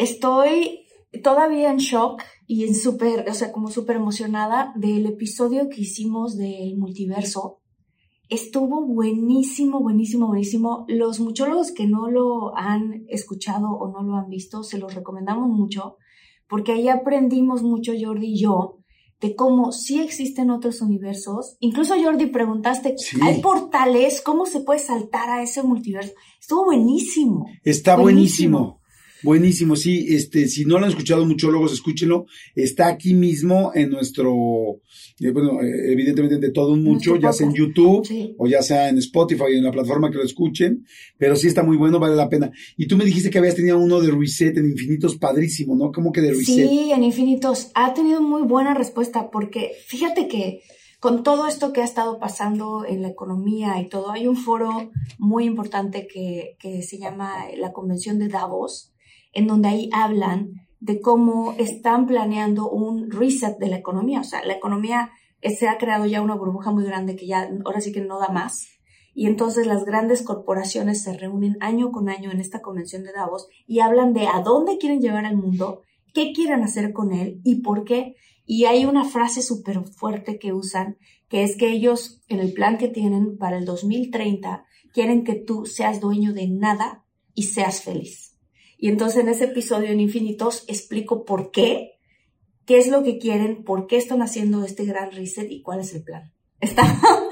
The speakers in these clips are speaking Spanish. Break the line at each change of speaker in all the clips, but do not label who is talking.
estoy todavía en shock y en súper, o sea, como súper emocionada del episodio que hicimos del multiverso. Estuvo buenísimo, buenísimo, buenísimo. Los muchólogos que no lo han escuchado o no lo han visto, se los recomendamos mucho, porque ahí aprendimos mucho, Jordi y yo, de cómo sí existen otros universos. Incluso Jordi preguntaste, ¿hay portales? ¿Cómo se puede saltar a ese multiverso? Estuvo buenísimo.
Está buenísimo. Buenísimo, sí, este, si no lo han escuchado muchólogos, escúchenlo. Está aquí mismo en nuestro, eh, bueno, eh, evidentemente de todo un mucho, ya sea en YouTube o ya sea en Spotify, en la plataforma que lo escuchen, pero sí está muy bueno, vale la pena. Y tú me dijiste que habías tenido uno de Reset en Infinitos, padrísimo, ¿no? ¿Cómo que de Reset?
Sí, en Infinitos. Ha tenido muy buena respuesta porque fíjate que con todo esto que ha estado pasando en la economía y todo, hay un foro muy importante que, que se llama la Convención de Davos, en donde ahí hablan de cómo están planeando un reset de la economía. O sea, la economía se ha creado ya una burbuja muy grande que ya ahora sí que no da más. Y entonces las grandes corporaciones se reúnen año con año en esta convención de Davos y hablan de a dónde quieren llevar al mundo, qué quieren hacer con él y por qué. Y hay una frase súper fuerte que usan, que es que ellos en el plan que tienen para el 2030 quieren que tú seas dueño de nada y seas feliz. Y entonces en ese episodio en Infinitos explico por qué, qué es lo que quieren, por qué están haciendo este gran reset y cuál es el plan. Está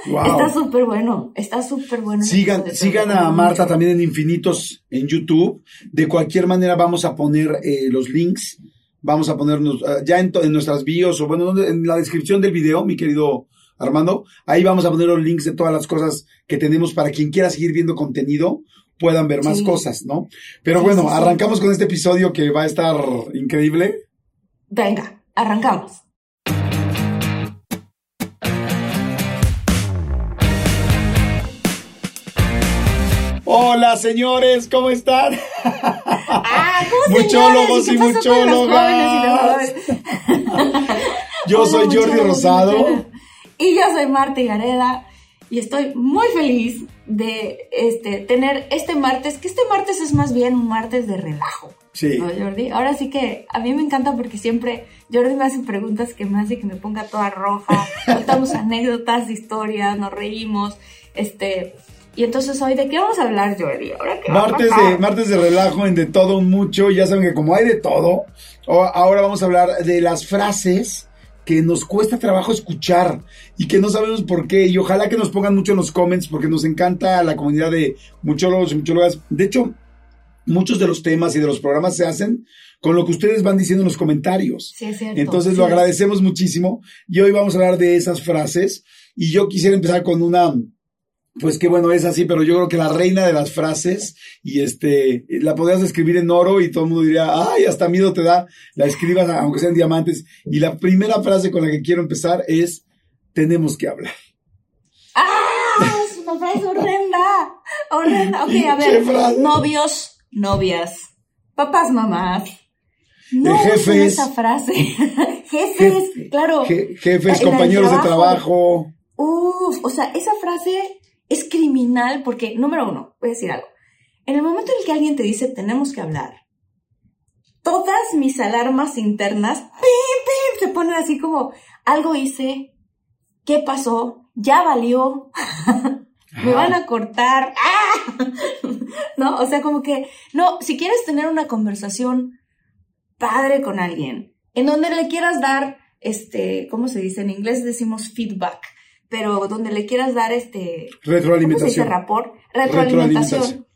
súper bueno, está súper bueno.
Sigan, sigan a Marta también en Infinitos en YouTube. De cualquier manera vamos a poner eh, los links, vamos a ponernos eh, ya en, en, nuestras bios o bueno, en la descripción del video, mi querido Armando. Ahí vamos a poner los links de todas las cosas que tenemos para quien quiera seguir viendo contenido puedan ver más cosas, ¿no? Pero bueno, arrancamos con este episodio que va a estar increíble.
Venga, arrancamos.
Hola señores, ¿cómo están?
Ah, ¿cómo
Muchólogos y, y muchólogas. yo soy Jordi Rosado.
Y yo soy Marta Gareda. Y estoy muy feliz de este, tener este martes, que este martes es más bien un martes de relajo.
Sí.
¿no, Jordi? Ahora sí que a mí me encanta porque siempre Jordi me hace preguntas que me hace que me ponga toda roja, contamos anécdotas, historias, nos reímos, este... Y entonces hoy, ¿de qué vamos a hablar, Jordi? ¿Ahora qué
martes, de, martes de relajo en de todo mucho, ya saben que como hay de todo, ahora vamos a hablar de las frases que nos cuesta trabajo escuchar y que no sabemos por qué. Y ojalá que nos pongan mucho en los comments porque nos encanta la comunidad de muchólogos y muchólogas. De hecho, muchos de los temas y de los programas se hacen con lo que ustedes van diciendo en los comentarios.
Sí, es cierto.
Entonces lo agradecemos muchísimo. Y hoy vamos a hablar de esas frases. Y yo quisiera empezar con una pues qué bueno es así, pero yo creo que la reina de las frases, y este, la podrías escribir en oro y todo el mundo diría, ay, hasta miedo te da, la escribas aunque sean diamantes. Y la primera frase con la que quiero empezar es, tenemos que hablar.
¡Ah! Es una frase horrenda, horrenda. Ok, a ver, novios, novias, papás, mamás. No
jefes.
esa frase. jefes, claro.
jefes, compañeros de trabajo.
Uf, o sea, esa frase es criminal porque, número uno, voy a decir algo. En el momento en el que alguien te dice tenemos que hablar, todas mis alarmas internas ¡pim, pim! se ponen así como algo hice, ¿qué pasó? Ya valió. me van a cortar, ¡ah! ¿no? O sea, como que, no, si quieres tener una conversación padre con alguien, en donde le quieras dar, este, ¿cómo se dice? En inglés decimos feedback, pero donde le quieras dar, este,
Retroalimentación.
¿cómo se dice? Rapport, retroalimentación.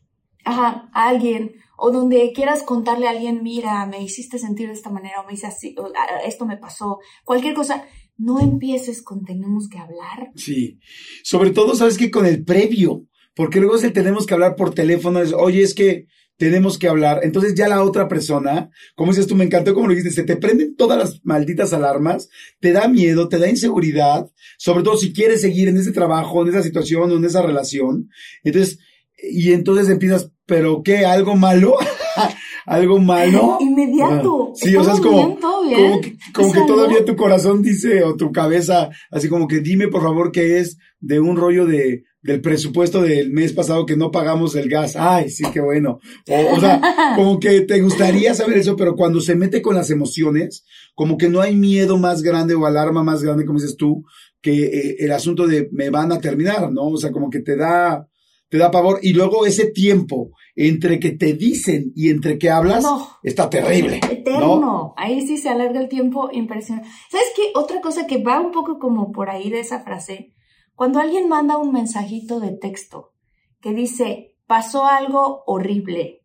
Ajá, a alguien, o donde quieras contarle a alguien, mira, me hiciste sentir de esta manera, o me hice así, o, "Ah, esto me pasó, cualquier cosa, no empieces con tenemos que hablar.
Sí. Sobre todo, ¿sabes qué? Con el previo. Porque luego es el tenemos que hablar por teléfono. es, Oye, es que tenemos que hablar. Entonces ya la otra persona, como dices tú, me encantó como lo dijiste, se te prenden todas las malditas alarmas, te da miedo, te da inseguridad, sobre todo si quieres seguir en ese trabajo, en esa situación o en esa relación. Entonces, y entonces empiezas, ¿pero qué? ¿Algo malo? ¿Algo malo?
Inmediato.
Ah, Sí, o sea, es como,
bien, todo bien.
como que, como
O
que
sea,
todavía
no.
tu corazón dice, o tu cabeza, así como que dime por favor qué es de un rollo de, del presupuesto del mes pasado que no pagamos el gas. Ay, sí, qué bueno. O, o sea, como que te gustaría saber eso, pero cuando se mete con las emociones, como que no hay miedo más grande o alarma más grande, como dices tú, que eh, el asunto de me van a terminar, ¿no? O sea, como que te da, te da pavor. Y luego ese tiempo entre que te dicen y entre que hablas,
No.
está terrible.
Eterno.
¿no?
Ahí sí se alarga el tiempo impresionante. ¿Sabes qué? Otra cosa que va un poco como por ahí de esa frase, cuando alguien manda un mensajito de texto que dice, pasó algo horrible,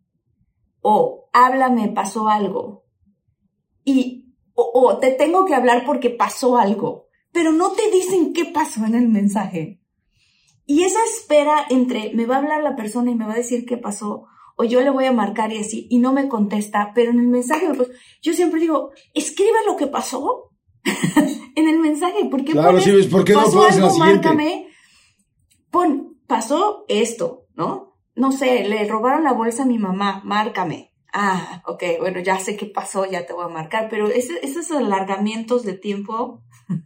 o háblame, pasó algo, y, o, o te tengo que hablar porque pasó algo, pero no te dicen qué pasó en el mensaje. Y esa espera entre me va a hablar la persona y me va a decir qué pasó, o yo le voy a marcar y así, y no me contesta, pero en el mensaje, yo siempre digo, escribe lo que pasó en el mensaje, ¿por qué
Claro,
pones,
sí, ¿por qué no
pasó
la
algo, márcame? Pon, pasó esto, ¿no? No sé, le robaron la bolsa a mi mamá, márcame. Ah, ok, bueno, ya sé qué pasó, ya te voy a marcar, pero ese- esos alargamientos de tiempo,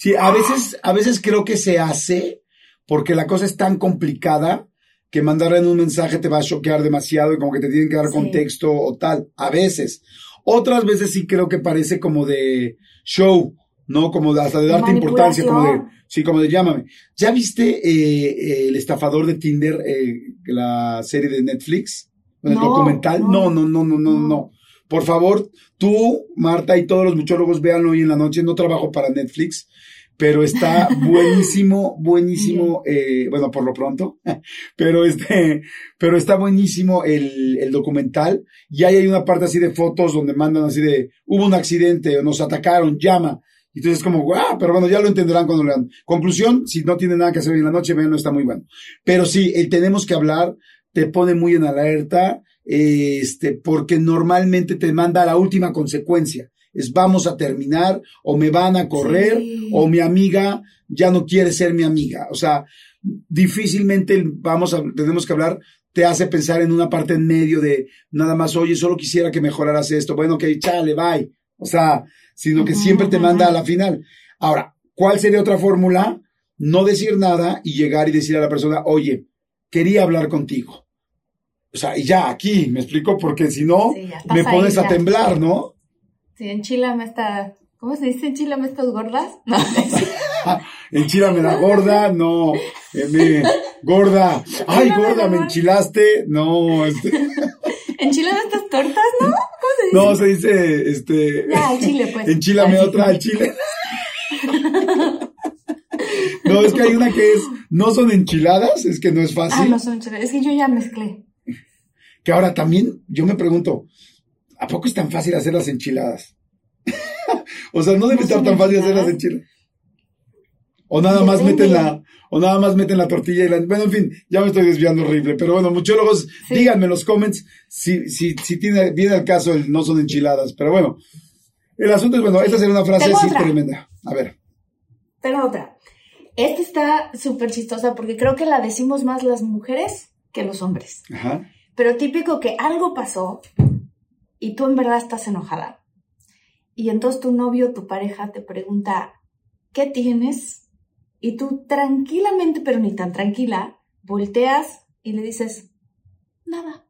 Sí, a veces, a veces creo que se hace porque la cosa es tan complicada que mandar en un mensaje te va a choquear demasiado y como que te tienen que dar
Sí.
contexto o tal. A veces. Otras veces sí creo que parece como de show, ¿no? Como de, hasta de darte importancia, como de, sí, como de llámame. ¿Ya viste eh, el estafador de Tinder, eh, la serie de Netflix? ¿El
No,
documental?
no.
no, no, no, no, no,
No.
no. Por favor, tú, Marta y todos los muchólogos véanlo hoy en la noche. No trabajo para Netflix, pero está buenísimo, buenísimo, eh, bueno, por lo pronto, pero este, pero está buenísimo el, el documental. Y ahí hay una parte así de fotos donde mandan así de, hubo un accidente, o nos atacaron, llama. Y entonces es como, guau, pero bueno, ya lo entenderán cuando lean. Conclusión, si no tienen nada que hacer hoy en la noche, vean, no está muy bueno. Pero sí, el tenemos que hablar te pone muy en alerta, este, porque normalmente te manda a la última consecuencia. Es vamos a terminar, o me van a correr,
Sí.
o mi amiga ya no quiere ser mi amiga. O sea, difícilmente vamos a, tenemos que hablar, te hace pensar en una parte en medio de nada más, oye, solo quisiera que mejoraras esto. Bueno, ok, chale, bye. O sea, sino que siempre te manda a la final. Ahora, ¿cuál sería otra fórmula? No decir nada y llegar y decir a la persona, oye, quería hablar contigo. O sea, y ya aquí, me explico, porque si no,
Sí,
me
ahí,
pones a temblar, ¿no?
Sí, enchilame esta, ¿cómo se dice? Enchilame estas gordas. No,
Enchilame la gorda, no. eh, me- gorda, ay, gorda, me enchilaste, no, este,
enchilame estas tortas, ¿no? ¿Cómo se dice?
no, se dice, este,
Ya, al chile, pues.
enchilame otra al chile. No, es que hay una que es, no son enchiladas, es que no es fácil.
Ah, no son enchiladas. Es que yo ya mezclé.
Que ahora también, yo me pregunto, ¿a poco es tan fácil hacer las enchiladas? o sea, no debe
¿No
estar tan fácil hacer las
enchiladas?
O nada más meten la, o nada más meten la tortilla y la, bueno, en fin, ya me estoy desviando horrible, pero bueno, muchólogos,
Sí.
díganme en los comments si, si, si tiene, viene al caso el no son enchiladas, pero bueno, el asunto es, bueno, esta sería una frase así tremenda. A ver,
Pero otra. Esta está súper chistosa porque creo que la decimos más las mujeres que los hombres.
ajá,
Pero típico que algo pasó y tú en verdad estás enojada. Y entonces tu novio, tu pareja te pregunta, ¿qué tienes? Y tú tranquilamente, pero ni tan tranquila, volteas y le dices, nada.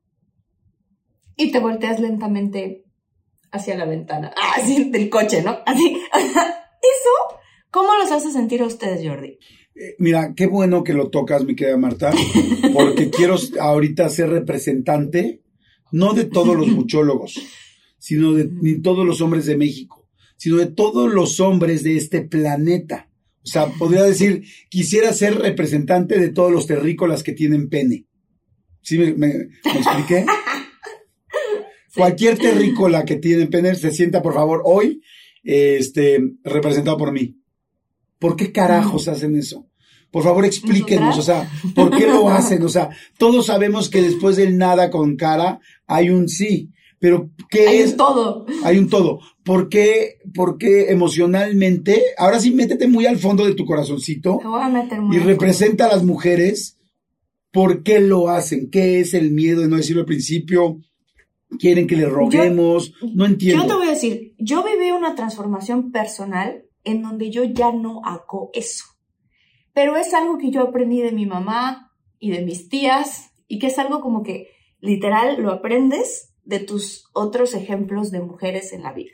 Y te volteas lentamente hacia la ventana. Ah, así, del coche, ¿no? Así. Eso, ¿cómo los hace sentir a ustedes, Jordi?
Eh, mira, qué bueno que lo tocas, mi querida Marta, porque quiero ahorita ser representante, no de todos los muchólogos, sino de ni todos los hombres de México, sino de todos los hombres de este planeta. O sea, podría decir, quisiera ser representante de todos los terrícolas que tienen pene. ¿Sí me, me expliqué? Cualquier terrícola que tiene pene se sienta, por favor, hoy, este, representado por mí. ¿Por qué carajos hacen eso? Por favor, explíquenos, o sea, ¿por qué lo hacen? O sea, todos sabemos que después del nada con cara hay un sí, pero ¿qué
hay
es?
Un todo.
Hay un todo. ¿Por qué, por qué emocionalmente? Ahora sí, métete muy al fondo de tu corazoncito
voy a meter muy
y representa a las mujeres. ¿Por qué lo hacen? ¿Qué es el miedo de no decirlo al principio? quieren que le roguemos, no entiendo.
Yo te voy a decir, yo viví una transformación personal en donde yo ya no hago eso. Pero es algo que yo aprendí de mi mamá y de mis tías y que es algo como que literal lo aprendes de tus otros ejemplos de mujeres en la vida.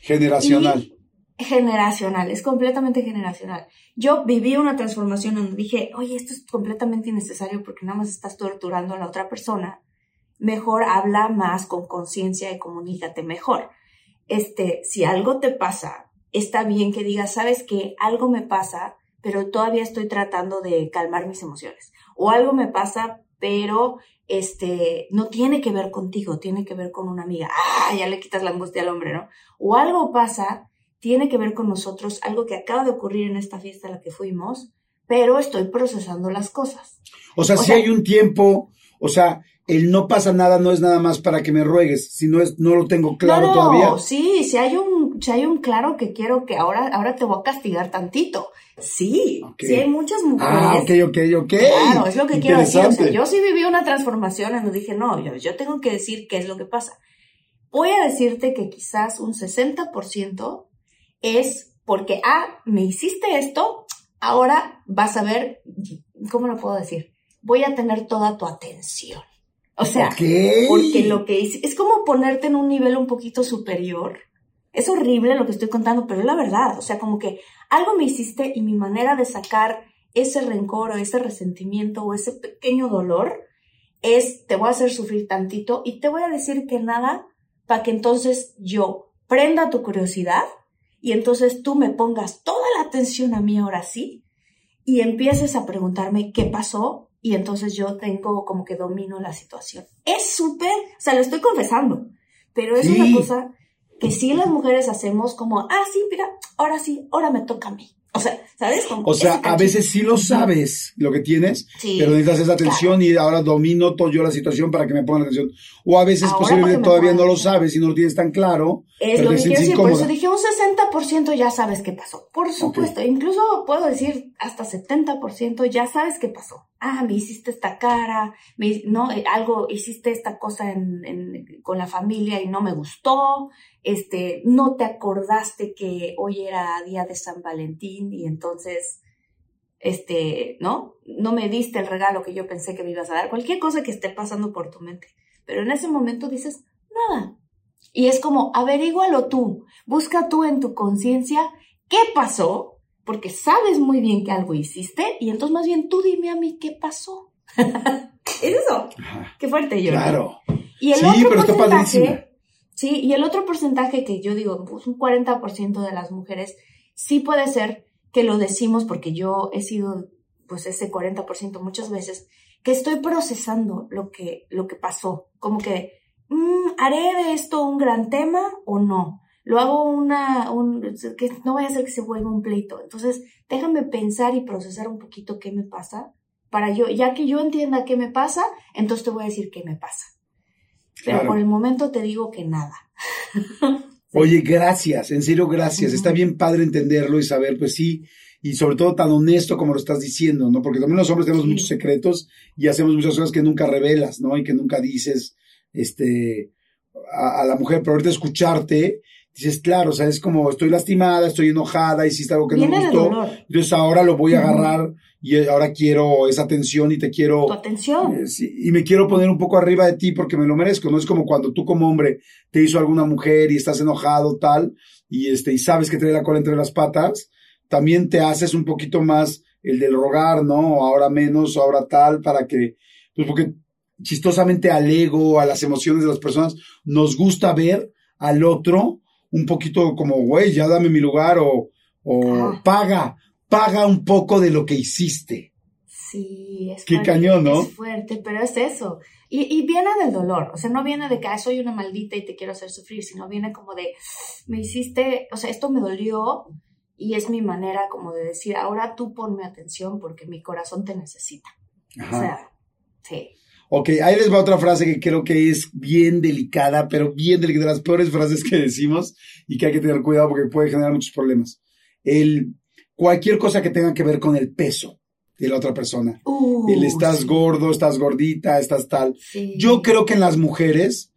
Generacional.
generacional, es completamente generacional. Yo viví una transformación donde dije, oye, esto es completamente innecesario porque nada más estás torturando a la otra persona mejor habla más con conciencia y comunícate mejor. Este, si algo te pasa, está bien que digas, sabes que algo me pasa, pero todavía estoy tratando de calmar mis emociones. O algo me pasa, pero este, no tiene que ver contigo, tiene que ver con una amiga. Ah, ya le quitas la angustia al hombre, ¿no? O algo pasa, tiene que ver con nosotros, algo que acaba de ocurrir en esta fiesta a la que fuimos, pero estoy procesando las cosas.
O sea, si hay un tiempo, o sea, el no pasa nada no es nada más para que me ruegues, si no es, no lo tengo claro
no,
todavía.
Sí, si hay un, si hay un claro que quiero que ahora, ahora te voy a castigar tantito. Sí, sí hay muchas mujeres.
Ah, ok, ok, ok.
Claro, es lo que quiero decir. O sea, yo sí viví una transformación en donde dije, no, yo, yo tengo que decir qué es lo que pasa. Voy a decirte que quizás un 60% es porque, ah, me hiciste esto, ahora vas a ver, ¿cómo lo puedo decir? Voy a tener toda tu atención. O sea, porque lo que hice es como ponerte en un nivel un poquito superior. Es horrible lo que estoy contando, pero es la verdad. O sea, como que algo me hiciste y mi manera de sacar ese rencor o ese resentimiento o ese pequeño dolor es te voy a hacer sufrir tantito y te voy a decir que nada para que entonces yo prenda tu curiosidad y entonces tú me pongas toda la atención a mí ahora sí y empieces a preguntarme qué pasó y entonces yo tengo como que domino la situación. Es súper, o sea, lo estoy confesando, pero es una cosa que sí las mujeres hacemos como, ah, sí, mira, ahora sí, ahora me toca a mí. O sea, ¿sabes?
o sea, a veces sí lo sabes lo que tienes, pero necesitas esa atención y ahora domino todo yo la situación para que me pongan atención. O a veces posiblemente todavía no lo sabes y no lo tienes tan claro.
Es lo que quiero decir, por eso dije un 60% ya sabes qué pasó. Por supuesto, incluso puedo decir hasta 70% ya sabes qué pasó. Ah, me hiciste esta cara, me, no, eh, algo, hiciste esta cosa en, con la familia y no me gustó, este, no te acordaste que hoy era día de San Valentín y entonces, este, ¿no? No me diste el regalo que yo pensé que me ibas a dar, cualquier cosa que esté pasando por tu mente. Pero en ese momento dices, nada. Y es como, averígualo tú, busca tú en tu conciencia qué pasó, porque sabes muy bien que algo hiciste, y entonces más bien tú dime a mí qué pasó. es eso. Qué fuerte yo.
Claro.
Y el sí, pero está padrísimo Sí, y el otro porcentaje que yo digo, pues un 40% de las mujeres, sí puede ser que lo decimos porque yo he sido pues ese 40% muchas veces, que estoy procesando lo que, lo que pasó, como que, mm, ¿haré de esto un gran tema o no? Lo hago una, un, que no vaya a ser que se vuelva un pleito. Entonces, déjame pensar y procesar un poquito qué me pasa, para yo, ya que yo entienda qué me pasa, entonces te voy a decir qué me pasa. Pero por el momento te digo que nada.
Oye, gracias, en serio, gracias. Está bien padre entenderlo y saber, pues sí, y sobre todo tan honesto como lo estás diciendo, ¿no? Porque también los hombres tenemos muchos secretos y hacemos muchas cosas que nunca revelas, ¿no? Y que nunca dices, este, a, la mujer, pero ahorita escucharte, dices, claro, o sea, es como estoy lastimada, estoy enojada, hiciste algo que no me gustó, entonces ahora lo voy a agarrar y ahora quiero esa atención y te quiero...
Tu atención.
Eh, y me quiero poner un poco arriba de ti porque me lo merezco, no es como cuando tú como hombre te hizo alguna mujer y estás enojado tal y este y sabes que da la cola entre las patas, también te haces un poquito más el del rogar, ¿no? Ahora menos, ahora tal, para que, pues porque chistosamente al ego, a las emociones de las personas, nos gusta ver al otro un poquito como, güey, ya dame mi lugar o, o paga, paga un poco de lo que hiciste.
Sí, es
Qué cañón, ¿no?
Es fuerte, pero es eso. Y, y, viene del dolor, o sea, no viene de que soy una maldita y te quiero hacer sufrir, sino viene como de, me hiciste, o sea, esto me dolió y es mi manera como de decir, ahora tú ponme atención porque mi corazón te necesita. O sea, sí.
Ok, ahí les va otra frase que creo que es bien delicada, pero bien delicada, de las peores frases que decimos y que hay que tener cuidado porque puede generar muchos problemas. El, cualquier cosa que tenga que ver con el peso de la otra persona.
Uh,
el estás gordo, estás gordita, estás tal.
sí.
Yo creo que en las mujeres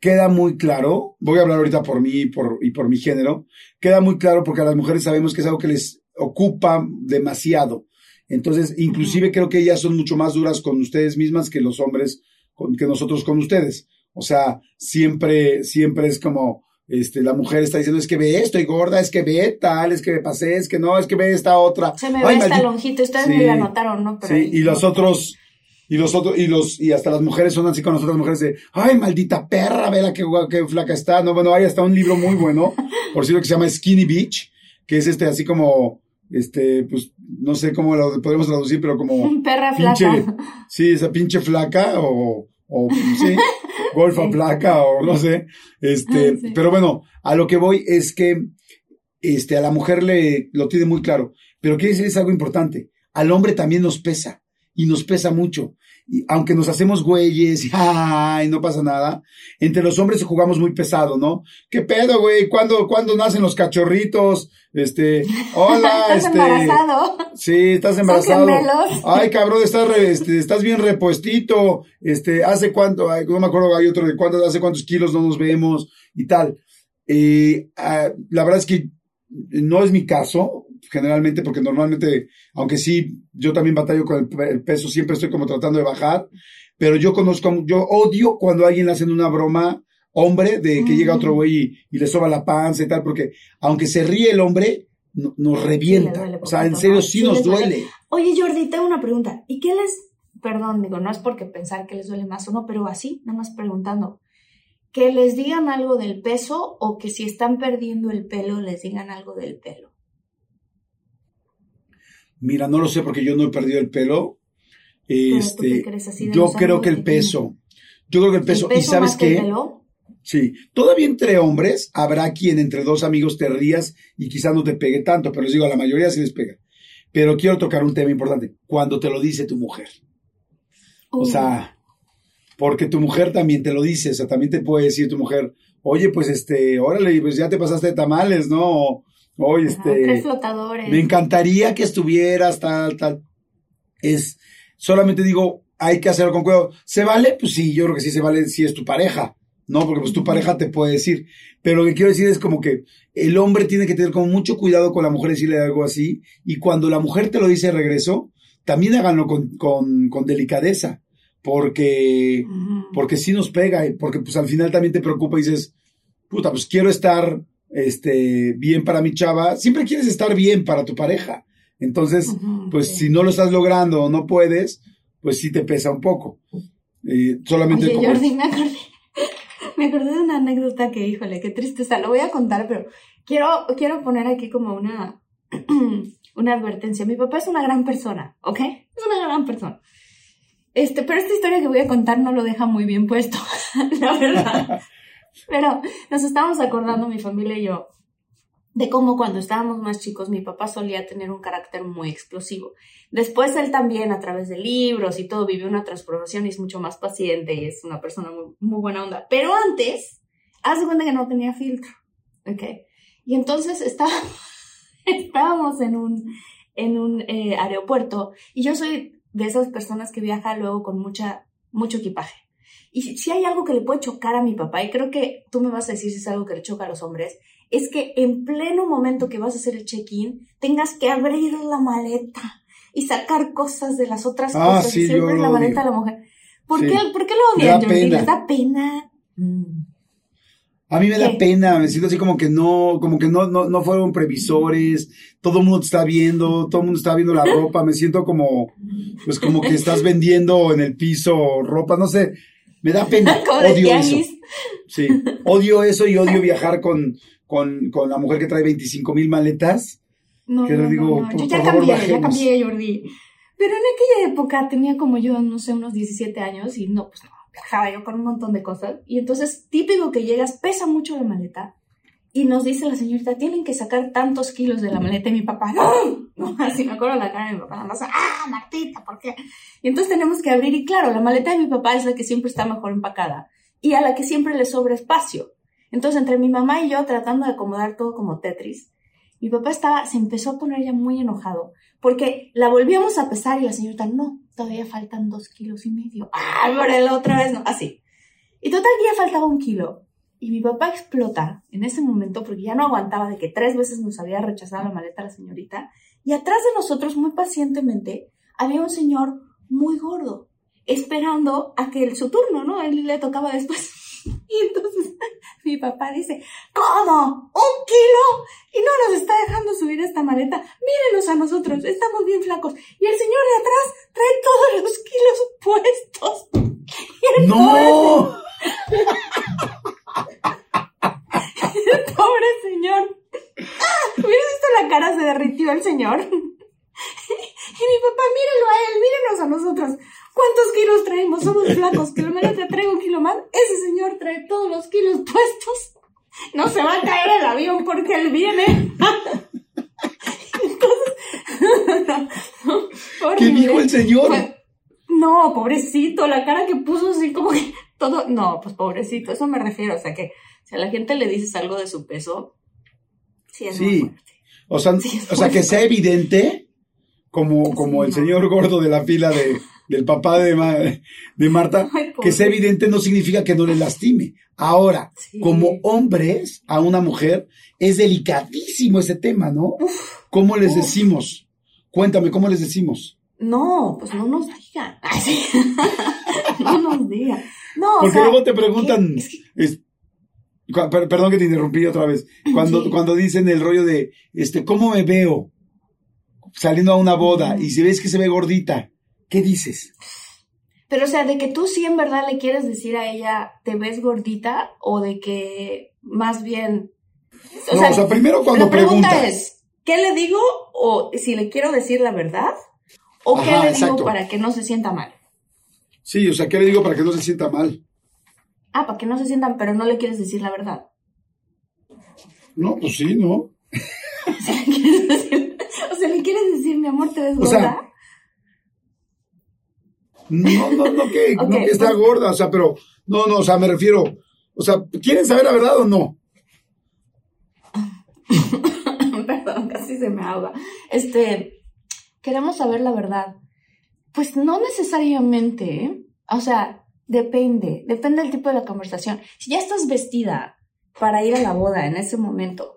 queda muy claro, voy a hablar ahorita por mí y por, y por mi género, queda muy claro porque a las mujeres sabemos que es algo que les ocupa demasiado. Entonces, inclusive creo que ellas son mucho más duras con ustedes mismas que los hombres, con, que nosotros con ustedes. O sea, siempre, siempre es como, este, la mujer está diciendo, es que ve, estoy gorda, es que ve tal, es que me pasé, es que no, es que ve esta otra.
Se me ve esta lonjita, ustedes
Sí.
me la notaron, ¿no? Pero
Sí, y los otros, y los otros, y los, y hasta las mujeres son así con las otras mujeres de, ay, maldita perra, vela qué, qué flaca está. No, bueno, hay hasta un libro muy bueno, por cierto, que se llama Skinny Beach, que es este así como, este, pues, no sé cómo lo podemos traducir, pero como
Perra
pinche,
flaca.
sí, esa pinche flaca, o, o, sí, golfa
Sí.
flaca, o no sé, este,
Sí.
pero bueno, a lo que voy es que, este, a la mujer le, lo tiene muy claro, pero quiere decir es algo importante, al hombre también nos pesa, y nos pesa mucho. Y aunque nos hacemos güeyes y ay, no pasa nada, entre los hombres jugamos muy pesado, ¿no? ¿Qué pedo, güey? ¿Cuándo, ¿Cuándo nacen los cachorritos? Este, hola,
Estás
este.
embarazado.
Sí, estás embarazado. Ay, cabrón, estás, re- este, estás bien repuestito. Este, hace cuánto, ay, no me acuerdo, hay otro de cuánto, hace cuántos kilos no nos vemos y tal. Eh, ah, la verdad es que no es mi caso, generalmente, porque normalmente, aunque sí, yo también batallo con el, pe- el peso, siempre estoy como tratando de bajar, pero yo conozco, yo odio cuando alguien le hacen una broma, hombre, de que llega otro güey y, y le soba la panza y tal, porque aunque se ríe el hombre, no- nos revienta. o sea, en serio,
¿no?
sí,
Sí
nos
duele.
duele.
Oye, Jordi, tengo una pregunta. ¿Y qué les, perdón, digo, no es porque pensar que les duele más o no, pero así, nada más preguntando, que les digan algo del peso o que si están perdiendo el pelo, les digan algo del pelo?
Mira, no lo sé porque yo no he perdido el pelo. Este,
así
yo creo que el peso. Yo creo que el peso.
¿El
¿Y sabes
más que el
qué?
pelo?
Sí, todavía entre hombres habrá quien entre dos amigos te rías y quizás no te pegue tanto, pero les digo, a la mayoría sí les pega. Pero quiero tocar un tema importante. Cuando te lo dice tu mujer. O sea, porque tu mujer también te lo dice, o sea, también te puede decir tu mujer, oye, pues este, órale, pues ya te pasaste de tamales, ¿no? O, Oye,
ajá, tres
este,
flotadores.
me encantaría que estuvieras, tal, tal. Es, solamente digo, hay que hacerlo con cuidado. ¿Se vale? Pues sí, yo creo que sí se vale si es tu pareja, ¿no? Porque pues tu pareja te puede decir. Pero lo que quiero decir es como que el hombre tiene que tener como mucho cuidado con la mujer decirle algo así. Y cuando la mujer te lo dice de regreso, también háganlo con, con, con delicadeza. Porque, porque sí nos pega, porque pues al final también te preocupa y dices, puta, pues quiero estar este, bien para mi chava. Siempre quieres estar bien para tu pareja. Entonces, pues si no lo estás logrando o no puedes, pues sí te pesa un poco. Eh, solamente
Oye,
como-
Jordi, me acordé, me acordé de una anécdota que, híjole, qué tristeza, lo voy a contar, pero quiero, quiero poner aquí como una, una advertencia. Mi papá es una gran persona, ¿ok? Es una gran persona. Este, pero esta historia que voy a contar no lo deja muy bien puesto, la verdad. Pero nos estábamos acordando, mi familia y yo, de cómo cuando estábamos más chicos mi papá solía tener un carácter muy explosivo. Después él también a través de libros y todo vivió una transformación y es mucho más paciente y es una persona muy, muy buena onda. Pero antes, haz de cuenta que no tenía filtro, ¿ok? Y entonces está, estábamos en un, en un eh, aeropuerto y yo soy de esas personas que viaja luego con mucha, mucho equipaje. Y si, si hay algo que le puede chocar a mi papá, y creo que tú me vas a decir si es algo que le choca a los hombres, es que en pleno momento que vas a hacer el check-in, tengas que abrir la maleta y sacar cosas de las otras
Ah,
cosas.
sí,
y siempre
yo
la maleta de la mujer. ¿Por,
Sí.
qué, ¿Por qué lo odian, Jordi? ¿Les da pena? Mm.
A mí me da pena, me siento así como que no, como que no, no, no fueron previsores, todo el mundo te está viendo, todo el mundo está viendo la ropa, me siento como, pues como que estás vendiendo en el piso ropa, no sé, me da pena, odio eso. Sí, odio eso y odio viajar con, con, con la mujer que trae 25 mil maletas.
No,
Que
no,
digo,
no, no.
por-
Yo ya
por favor,
cambié, ya cambié, Jordi. Pero en aquella época tenía como yo, no sé, unos 17 años y no, pues no, viajaba yo con un montón de cosas. Y entonces, típico que llegas, pesa mucho la maleta y nos dice la señorita, tienen que sacar tantos kilos de la maleta y mi papá, no, no, así me acuerdo la cara de mi papá, nada más, ah, Martita, ¿por qué? Y entonces tenemos que abrir y claro, la maleta de mi papá es la que siempre está mejor empacada y a la que siempre le sobra espacio. Entonces, entre mi mamá y yo tratando de acomodar todo como Tetris, mi papá estaba, se empezó a poner ya muy enojado porque la volvíamos a pesar y la señorita, no, todavía faltan dos kilos y medio. Ah, pero la otra vez no, así. Y total ya faltaba un kilo. Y mi papá explota en ese momento porque ya no aguantaba de que tres veces nos había rechazado la maleta la señorita. Y atrás de nosotros, muy pacientemente, había un señor muy gordo, esperando a que el- su turno, ¿no? Él le tocaba después. Y entonces mi papá dice, ¿cómo? ¿Un kilo? Y no nos está dejando subir esta maleta. Mírenos a nosotros, estamos bien flacos. Y el señor de atrás trae todos los kilos puestos. Y el
¡No!
pobre, pobre señor. ¿Hubieras visto la cara? Se derritió el señor. Y mi papá, mírenlo a él, mírenos a nosotros. ¿Cuántos kilos traemos? Somos flacos, que la maleta trae un kilo más. Ese señor trae todos los kilos puestos. No se va a caer el avión porque él viene. Entonces,
¿Qué dijo el señor?
No, pobrecito, la cara que puso así como que todo. No, pues pobrecito, eso me refiero. O sea que si a la gente le dices algo de su peso, sí es.
O sea,
Sí, es
o sea que sea evidente, como, como el
no.
señor gordo de la fila de, del papá de, Ma- de Marta, que sea evidente no significa que no le lastime. Ahora,
Sí.
como hombres a una mujer, es delicadísimo ese tema, ¿no? ¿Cómo les
uf.
decimos? Cuéntame, ¿cómo les decimos?
No, pues no nos digan. No nos digan. No, o
Porque
sea,
luego te preguntan,
¿qué? Es que-
perdón que te interrumpí otra vez, cuando,
Sí.
cuando dicen el rollo de, este, ¿cómo me veo? Saliendo a una boda y si ves que se ve gordita, ¿qué dices?
Pero, o sea, de que tú sí en verdad le quieres decir a ella, te ves gordita, o de que más bien.
no, o sea, primero cuando
la pregunta
pregunta.
es, ¿qué le digo? O si le quiero decir la verdad, o qué le
exacto.
digo para que no se sienta mal.
Sí, o sea, ¿qué le digo para que no se sienta mal?
Ah, para que no se sientan, pero no le quieres decir la verdad.
No, pues sí, ¿no?
O sea, le quieres decir, o sea, le quieres decir, mi amor, te ves
O
gorda.
sea, No, no, no que,
Ok,
no que está
pues-
gorda, o sea, pero, no, no, o sea, me refiero, o sea, ¿quieren saber la verdad o no?
Perdón, casi se me ahoga. Este, queremos saber la verdad. Pues no necesariamente, ¿eh? O sea, depende, depende del tipo de la conversación. Si ya estás vestida para ir a la boda en ese momento,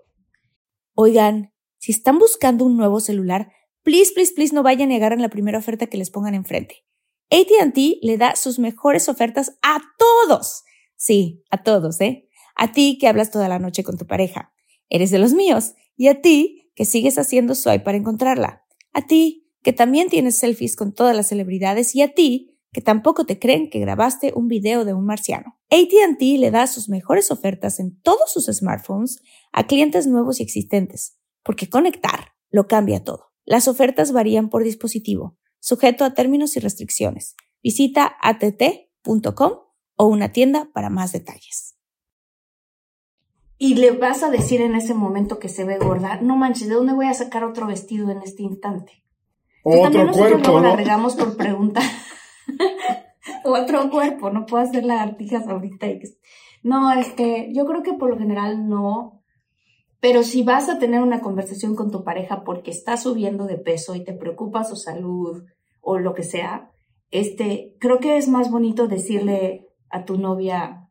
Oigan, si están buscando un nuevo celular, please, please, please no vayan a negar en la primera oferta que les pongan enfrente. ATT le da sus mejores ofertas a todos. Sí, a todos, ¿eh? A ti que hablas toda la noche con tu pareja. Eres de los míos. Y a ti que sigues haciendo swipe para encontrarla. A ti que también tienes selfies con todas las celebridades. Y a ti que tampoco te creen que grabaste un video de un marciano. ATT le da sus mejores ofertas en todos sus smartphones a clientes nuevos y existentes, porque conectar lo cambia todo. Las ofertas varían por dispositivo, sujeto a términos y restricciones. Visita att.com o una tienda para más detalles.
y le vas a decir en ese momento que se ve gorda, no manches, ¿de dónde voy a sacar otro vestido en este instante? Que también
Otro
nosotros
cuerpo,
la
¿no?
regamos por preguntar. Otro cuerpo, no puedo hacer lagartijas ahorita. No, este, yo creo que por lo general no. Pero si vas a tener una conversación con tu pareja porque está subiendo de peso y te preocupa su salud o lo que sea, este, creo que es más bonito decirle a tu novia,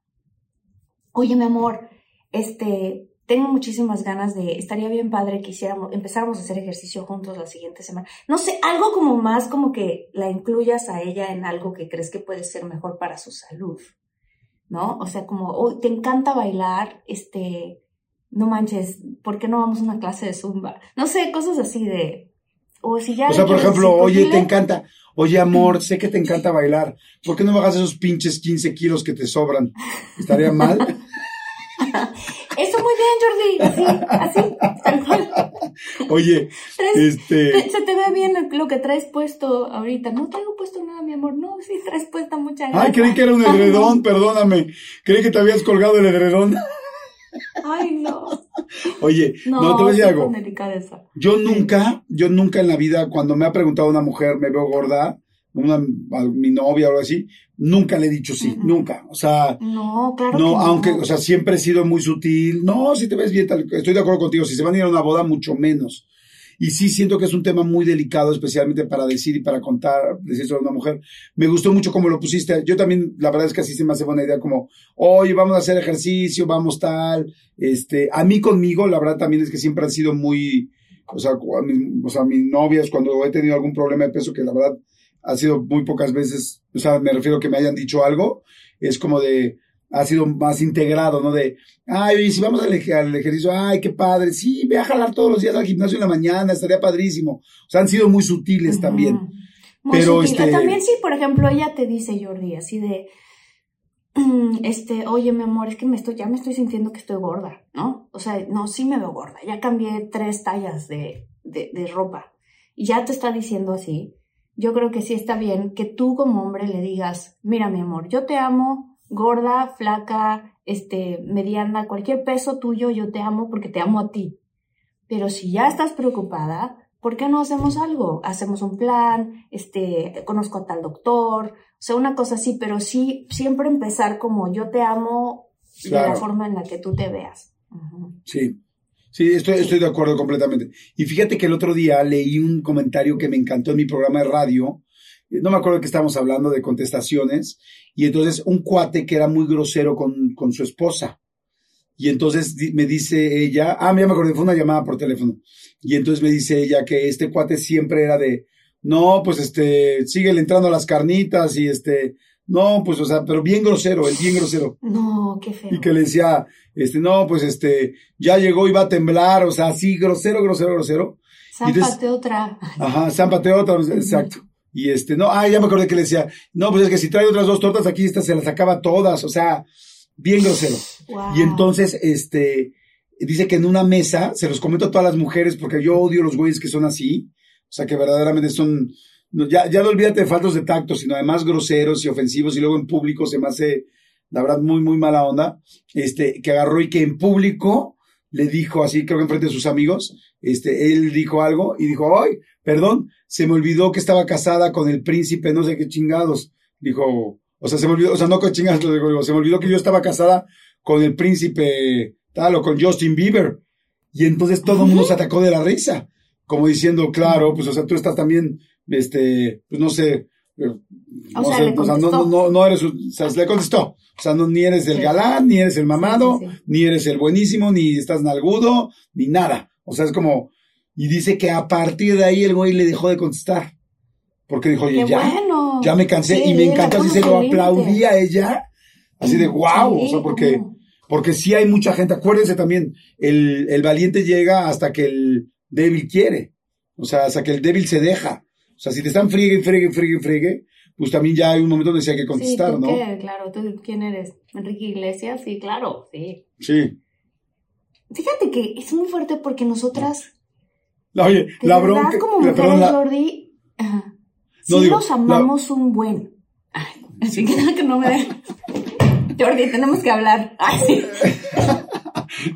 oye mi amor, este, tengo muchísimas ganas de, estaría bien padre que hiciéramos, empezáramos a hacer ejercicio juntos la siguiente semana. No sé, algo como más como que la incluyas a ella en algo que crees que puede ser mejor para su salud. ¿no? O sea, como, oh, te encanta bailar, este, no manches, ¿por qué no vamos a una clase de zumba? No sé, cosas así de, o si ya...
O sea, por ejemplo, oye, te encanta, oye, amor, sé que te encanta bailar, ¿por qué no bajas esos pinches 15 kilos que te sobran? ¿Estaría mal?
Eso muy bien, Jordi, así, así, tal cual.
Oye, este...
te- se te ve bien lo que traes puesto ahorita. No traigo puesto nada, mi amor. No, sí traes puesta mucha grasa.
Ay, creí que era un edredón, perdóname. Creí que te habías colgado el edredón.
Ay, no.
Oye,
No,
no, te voy a. Yo nunca, yo nunca en la vida, cuando me ha preguntado una mujer, me veo gorda, una, a mi novia o algo así, nunca le he dicho sí, nunca. O sea,
No, claro
no,
que no.
aunque, o sea, siempre he sido muy sutil. No, si te ves bien, tal- estoy de acuerdo contigo. Si se van a ir a una boda, mucho menos. Y sí siento que es un tema muy delicado, especialmente para decir y para contar, decir sobre una mujer. Me gustó mucho cómo lo pusiste. Yo también, la verdad es que así se me hace buena idea, como, oye, vamos a hacer ejercicio, vamos tal. Este, a mí conmigo, la verdad también es que siempre han sido muy, o sea, cu- a mi- o sea, mis novias, cuando he tenido algún problema de peso, que la verdad ha sido muy pocas veces, o sea, me refiero a que me hayan dicho algo, es como de, ha sido más integrado, ¿no? De, ay, oye, si vamos al, ej- al ejercicio, ay, qué padre, sí, ve a jalar todos los días al gimnasio en la mañana, estaría padrísimo. O sea, han sido muy sutiles también.
Muy
Pero,
sutil.
este-
También sí, por ejemplo, ella te dice, Jordi, así de, "Mm, este, oye, mi amor, es que me estoy, ya me estoy sintiendo que estoy gorda, ¿no? O sea, no, sí me veo gorda. Ya cambié tres tallas de, de, de ropa. Y ya te está diciendo así. Yo creo que sí está bien que tú como hombre le digas, mira, mi amor, yo te amo, gorda, flaca, este, mediana, cualquier peso tuyo, yo te amo porque te amo a ti. Pero si ya estás preocupada, ¿por qué no hacemos algo? Hacemos un plan, este, conozco a tal doctor, o sea, una cosa así, pero sí, siempre empezar como yo te amo de la forma en la que tú te veas.
Sí, sí, estoy, estoy de acuerdo completamente. Y fíjate que el otro día leí un comentario que me encantó en mi programa de radio. Eh, No me acuerdo qué estábamos hablando de contestaciones. Y entonces un cuate que era muy grosero con, con su esposa. Y entonces me dice ella, ah, ya me acordé, fue una llamada por teléfono. Y entonces me dice ella que este cuate siempre era de, no, pues este, sigue entrando a las carnitas y este, no, pues o sea, pero bien grosero, el bien grosero
No, qué feo.
y que le decía, este, no, pues este, ya llegó y va a temblar, o sea, así, grosero, grosero, grosero.
Zámpate otra.
Ajá, zámpate otra, exacto. Y este, no, ah, ya me acordé que le decía, no, pues es que si trae otras dos tortas aquí, esta se las acaba todas, o sea, bien grosero.
Wow.
Y entonces, este, dice que en una mesa, se los comento a todas las mujeres, porque yo odio los güeyes que son así, o sea, que verdaderamente son, no, ya, ya no olvídate de faltos de tacto, sino además groseros y ofensivos, y luego en público se me hace, la verdad, muy, muy mala onda, este, que agarró y que en público le dijo así, creo que enfrente de sus amigos, este, él dijo algo y dijo, ay, perdón, se me olvidó que estaba casada con el príncipe, no sé qué chingados. Dijo, o sea, se me olvidó, o sea, no con chingados, digo, se me olvidó que yo estaba casada con el príncipe tal o con Justin Bieber. Y entonces todo el mundo se atacó de la risa, como diciendo, claro, pues, o sea, tú estás también, este, pues no sé, eh, no
sea,
sé, o sea, no, no, no, eres, o sea, le contestó. O sea, no, ni eres el galán, ni eres el mamado,
Sí, sí, sí.
ni eres el buenísimo, ni estás nalgudo, ni nada. O sea, es como, y dice que a partir de ahí el güey le dejó de contestar. Porque dijo, oye,
Qué
ya,
bueno.
ya me cansé y me
le
encantó, así se lo
su límite.
aplaudí a ella, así de wow, o sea, porque, porque sí hay mucha gente, acuérdense también, el, el valiente llega hasta que el débil quiere, o sea, hasta que el débil se deja. O sea, si te están friegue, friegue, friegue, friegue, pues también ya hay un momento donde sí hay que contestar,
sí, ¿tú
¿no?
qué? Claro, ¿tú quién eres? ¿Enrique Iglesias? Sí, claro, sí.
Sí.
Fíjate que es muy fuerte porque nosotras,
La- Oye, la
verdad,
bronca,
como
la-
mujeres,
perdón, la-
Jordi, ajá, sí
No, digo,
nos amamos un buen. Ay, así que no me de... Jordi, tenemos que hablar. Ay, sí.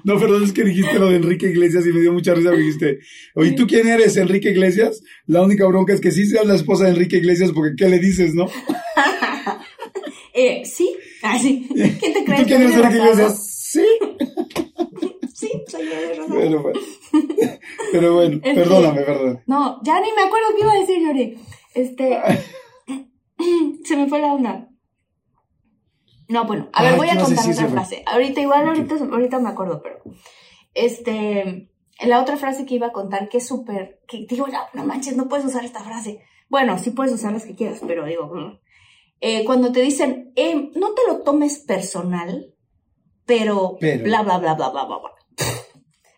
No, perdón, es que dijiste lo de Enrique Iglesias y me dio mucha risa. Me dijiste, oye, ¿tú quién eres, Enrique Iglesias? La única bronca es que sí seas la esposa de Enrique Iglesias, porque ¿qué le dices, no?
Eh, sí. Ay, sí. ¿Quién te
¿Y
crees?
tú quién eres, Enrique? Iglesias? Sí.
Sí, soy yo de Rosado.
Bueno, bueno. Pero bueno,
Es que-
perdóname, perdón.
No, ya ni me acuerdo qué iba a decir, Jordi. Este. se me fue la onda. No, bueno, a ver, voy
¿qué
a contar otra frase. Ahorita, igual, ahorita, ahorita me acuerdo, pero. Este. La otra frase que iba a contar, que es súper. Que digo, no, no manches, no puedes usar esta frase. Bueno, sí puedes usar las que quieras, pero digo. mm. Eh, cuando te dicen, eh, no te lo tomes personal, pero,
Pero.
bla, bla, bla, bla, bla, bla, bla.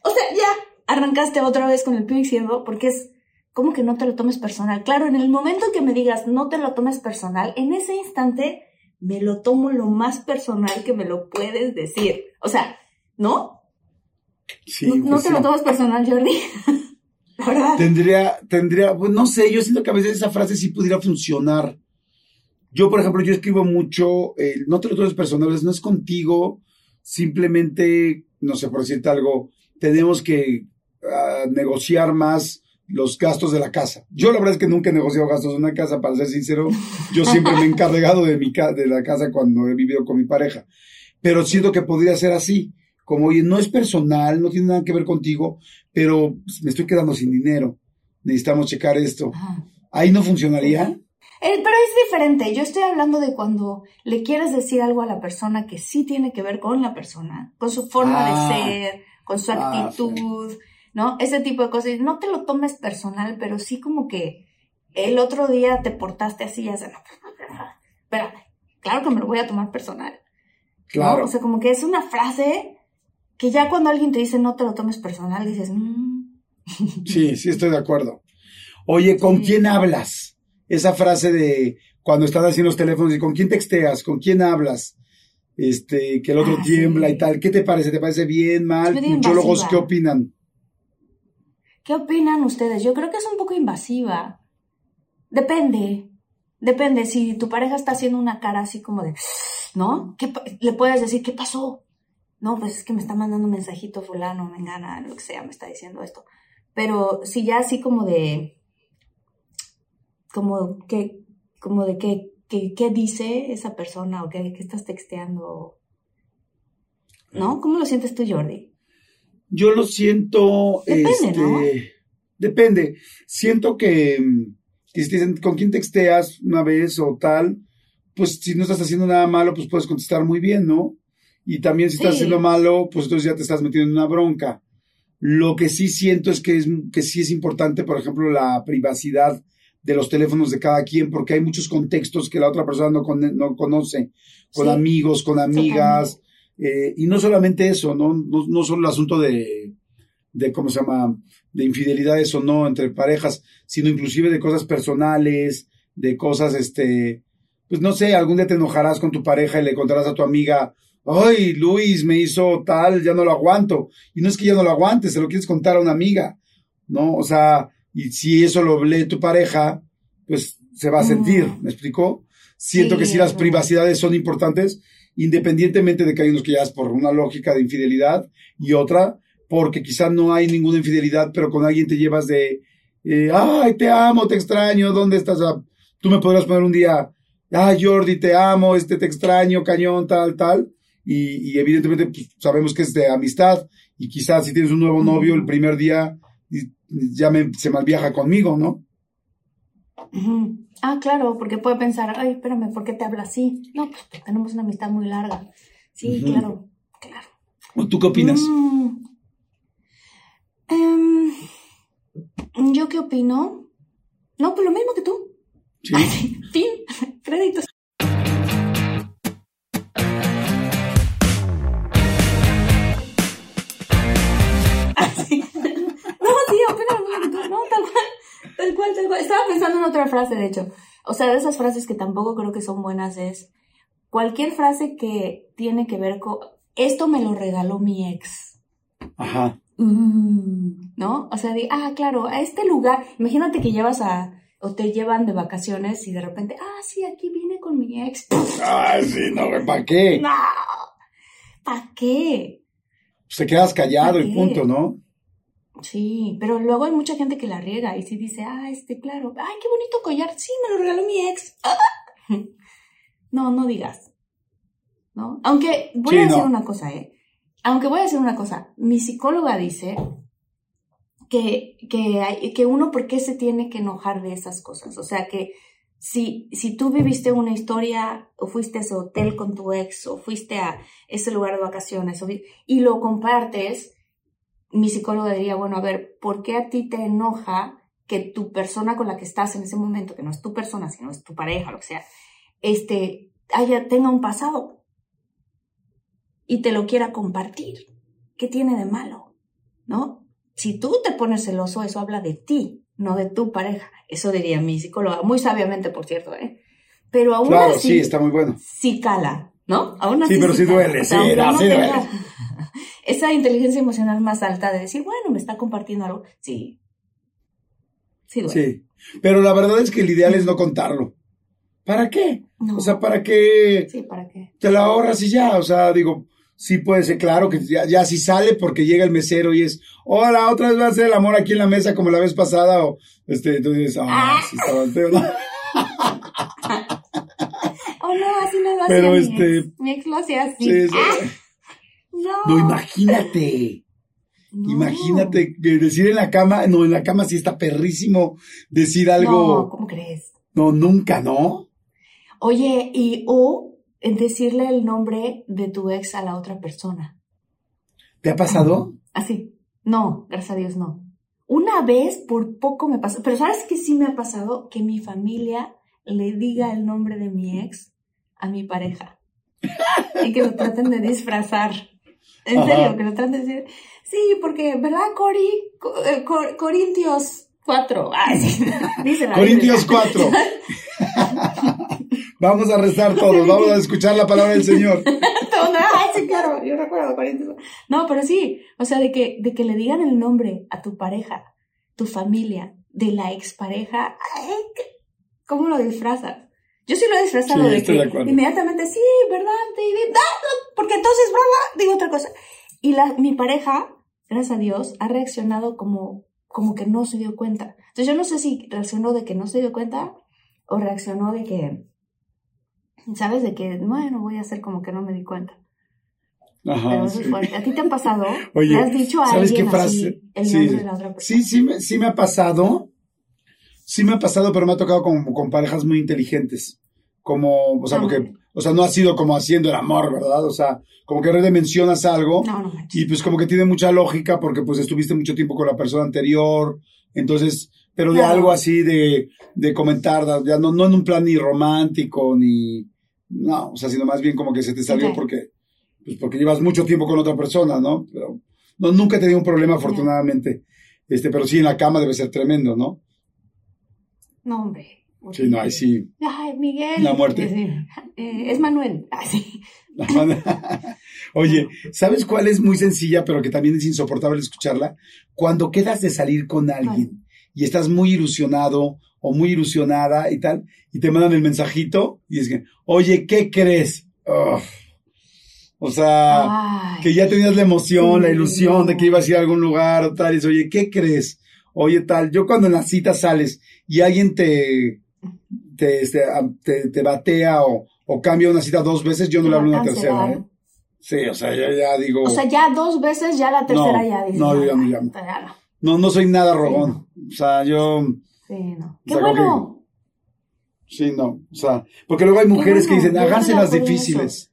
O sea, ya arrancaste otra vez con el pie izquierdo porque es como que no te lo tomes personal. Claro, en el momento que me digas no te lo tomes personal, en ese instante me lo tomo lo más personal que me lo puedes decir. O sea, ¿no?
Sí,
no no
pues
te
sí.
lo tomes personal, Jordi. La verdad.
Tendría, tendría, pues no sé, yo siento que a veces esa frase sí pudiera funcionar. Yo, por ejemplo, yo escribo mucho, eh, no te lo tomes personales, no es contigo, simplemente, no sé, por decirte algo, tenemos que ah, negociar más los gastos de la casa. Yo la verdad es que nunca he negociado gastos de una casa, para ser sincero, yo siempre me he encargado de, mi ca- de la casa cuando he vivido con mi pareja, pero siento que podría ser así, como, oye, no es personal, no tiene nada que ver contigo, pero pues, me estoy quedando sin dinero, necesitamos checar esto.
Ajá.
Ahí no funcionaría.
Eh, pero es diferente. Yo estoy hablando de cuando le quieres decir algo a la persona que sí tiene que ver con la persona, con su forma
Ah.
de ser, con su
Ah,
actitud, ¿no? Ese tipo de cosas. No te lo tomes personal, pero sí como que el otro día te portaste así y ya se, no, espérame, claro que me lo voy a tomar personal. ¿no?
Claro.
O sea, como que es una frase que ya cuando alguien te dice no te lo tomes personal, dices, "Mm".
Sí, sí estoy de acuerdo. Oye, ¿con
Sí.
quién hablas? Esa frase de cuando están en los teléfonos y con quién texteas, con quién hablas, este, que el otro
Ah,
tiembla
sí.
y tal. ¿Qué te parece? ¿Te parece bien, mal? Muchólogos. ¿qué opinan?
¿Qué opinan ustedes? Yo creo que es un poco invasiva. Depende. Depende. Si tu pareja está haciendo una cara así como de, ¿no? ¿Qué le puedes decir, ¿qué pasó? No, pues es que me está mandando un mensajito fulano, me engana, lo que sea, me está diciendo esto. Pero si ya así como de, como que, como de qué, qué, qué dice esa persona o qué, qué estás texteando, ¿no? ¿Cómo lo sientes tú, Jordi?
Yo lo siento.
Depende,
este,
¿no?
Depende. Siento que, mm, que si te dicen con quién texteas una vez o tal, pues si no estás haciendo nada malo, pues puedes contestar muy bien, ¿no? Y también si estás
Sí.
haciendo malo, pues entonces ya te estás metiendo en una bronca. Lo que sí siento es que, es que sí es importante, por ejemplo, la privacidad de los teléfonos de cada quien, porque hay muchos contextos que la otra persona no, con- no conoce, con
Sí.
amigos, con amigas, eh, y no solamente eso, ¿no? No, no solo el asunto de, de, ¿cómo se llama?, de infidelidades o no entre parejas, sino inclusive de cosas personales, de cosas, este, pues no sé, algún día te enojarás con tu pareja y le contarás a tu amiga, ay, Luis me hizo tal, ya no lo aguanto. Y no es que ya no lo aguantes, se lo quieres contar a una amiga, ¿no? O sea, y si eso lo lee tu pareja, pues se va a sentir. ¿me explicó? Siento
Sí,
que sí las privacidades son importantes, independientemente de que hay unos que ya es por una lógica de infidelidad y otra porque quizá no hay ninguna infidelidad, pero con alguien te llevas de, eh, ay, te amo, te extraño, ¿dónde estás? Tú me podrás poner un día, ay, Jordi, te amo, este, te extraño, cañón, tal, tal, y, y evidentemente pues, sabemos que es de amistad, y quizás si tienes un nuevo novio el primer día, ya me, se malviaja conmigo, ¿no?
Ah, claro, porque puede pensar, ay, espérame, ¿por qué te habla así? No, pues porque tenemos una amistad muy larga. Sí, claro, claro.
¿O ¿Tú qué opinas?
Mm. Em, ¿Yo qué opino? No, pues lo mismo que tú.
Sí.
Fin, créditos. Así. No, sí, opino lo mismo que tú. No, tal cual, tal cual, tal cual. Estaba pensando en otra frase, de hecho. O sea, de esas frases que tampoco creo que son buenas es cualquier frase que tiene que ver con esto me lo regaló mi ex.
Ajá.
Mm, ¿No? O sea, de, ah, claro, a este lugar, imagínate que llevas a, o te llevan de vacaciones y de repente, ah, sí, aquí vine con mi ex.
Ay, sí, no, ¿para qué?
No, ¿para qué?
Pues te quedas callado
¿Pa'
y punto, ¿no?
Sí, pero luego hay mucha gente que la riega y sí dice, ah, este, claro, ay, qué bonito collar, sí, me lo regaló mi ex. No, no digas. ¿No? Aunque voy
Sí,
a decir
no.
una cosa, ¿eh? Aunque voy a decir una cosa, mi psicóloga dice que, que, hay, que uno, ¿por qué se tiene que enojar de esas cosas? O sea, que si, si tú viviste una historia o fuiste a ese hotel con tu ex o fuiste a ese lugar de vacaciones y lo compartes, mi psicóloga diría, bueno, a ver, ¿por qué a ti te enoja que tu persona con la que estás en ese momento, que no es tu persona, sino es tu pareja, lo que sea, este, haya, tenga un pasado y te lo quiera compartir. ¿Qué tiene de malo? ¿No? Si tú te pones celoso, eso habla de ti, no de tu pareja. Eso diría mi psicóloga, muy sabiamente, por cierto, ¿eh? Pero aún
Claro,
así,
sí, está muy bueno.
sí cala, ¿no? Aún así
Sí, pero sí duele, sí, no, sí duele.
Esa inteligencia emocional más alta de decir, bueno, me está compartiendo algo. Sí. Sí duele.
Sí. Pero la verdad es que el ideal es no contarlo. ¿Para qué?
No.
O sea, ¿para qué
Sí, ¿para qué?
te la ahorras y ya? O sea, digo, sí puede ser claro que ya, ya si sale porque llega el mesero y es, hola, otra vez va a hacer el amor aquí en la mesa como la vez pasada, o este, tú dices, ah, sí.
Oh, no, así no lo
Pero este-.
Mi ex lo hacía así.
Sí, sí.
¡Ah! No.
No, imagínate.
No.
Imagínate decir en la cama, no, en la cama sí está perrísimo decir
No,
algo.
¿cómo crees?
No, nunca, ¿no?
Oye, y o decirle el nombre de tu ex a la otra persona.
¿Te ha pasado?
Así. No, gracias a Dios no. Una vez por poco me pasó, pero ¿sabes qué sí me ha pasado? Que mi familia le diga el nombre de mi ex a mi pareja. y que lo traten de disfrazar. En
Ajá.
serio, que lo traten de decir, sí, porque, ¿verdad, Cori? Co- eh, Cor- Corintios 4. Ay, sí. Dice la
Corintios
Biblia.
4. vamos a rezar todos, vamos a escuchar la palabra del Señor.
Ay, sí, claro, yo recuerdo Corintios. No, pero sí, o sea, de que, de que le digan el nombre a tu pareja, tu familia, de la expareja, ay, ¿qué- ¿cómo lo disfrazas? Yo sí lo he disfrazado
Sí,
de
estoy
que
de acuerdo.
inmediatamente, sí, ¿verdad, David? Ah, porque entonces, broma, digo otra cosa. Y la, mi pareja, gracias a Dios, ha reaccionado como, como que no se dio cuenta. Entonces yo no sé si reaccionó de que no se dio cuenta o reaccionó de que, ¿sabes? De que, bueno, voy a hacer como que no me di cuenta. Pero
Ajá,
eso
sí.
es fuerte. ¿A ti te ha pasado?
Oye,
¿Le has dicho a
¿sabes
alguien
qué frase?
así el
Sí,
nombre de la otra persona?
Sí, sí, me- sí me ha pasado. Sí me ha pasado, pero me ha tocado con, con parejas muy inteligentes. Como, o sea,
Ah,
porque, o sea, no ha sido como haciendo el amor, ¿verdad? O sea, como que de mencionas algo
No, no
y pues como que tiene mucha lógica porque pues estuviste mucho tiempo con la persona anterior. Entonces, pero de
Claro.
algo así de, de comentar, ya no, no en un plan ni romántico ni, no, o sea, sino más bien como que se te salió
Ok.
porque, pues porque llevas mucho tiempo con otra persona, ¿no? Pero no, nunca he tenido un problema, afortunadamente. Este, pero sí en la cama debe ser tremendo, ¿no?
No, hombre.
Sí, no, ahí sí.
Ay, Miguel.
La muerte.
Eh, es Manuel. Ay, sí.
Oye, ¿sabes cuál es muy sencilla, pero que también es insoportable escucharla? Cuando quedas de salir con alguien y estás muy ilusionado o muy ilusionada y tal, y te mandan el mensajito y es que, oye, ¿qué crees? Ugh. O sea,
Ay.
que ya tenías la emoción, la ilusión de que ibas a ir a algún lugar o tal, y dices, oye, ¿qué crees? Oye, tal, yo cuando en la cita sales y alguien te, te, este, te, te batea o, o cambia una cita dos veces, yo no le hablo
a
una tercera. ¿eh? Sí, o sea, yo ya digo,
O sea, ya dos veces, ya la tercera
No,
ya dices.
no, yo ya no llamo.
no.
no, soy nada rogón. O sea, yo,
Sí, no.
O
Qué
sea,
bueno.
sí, no. O sea, porque luego hay mujeres que dicen, háganse las difíciles.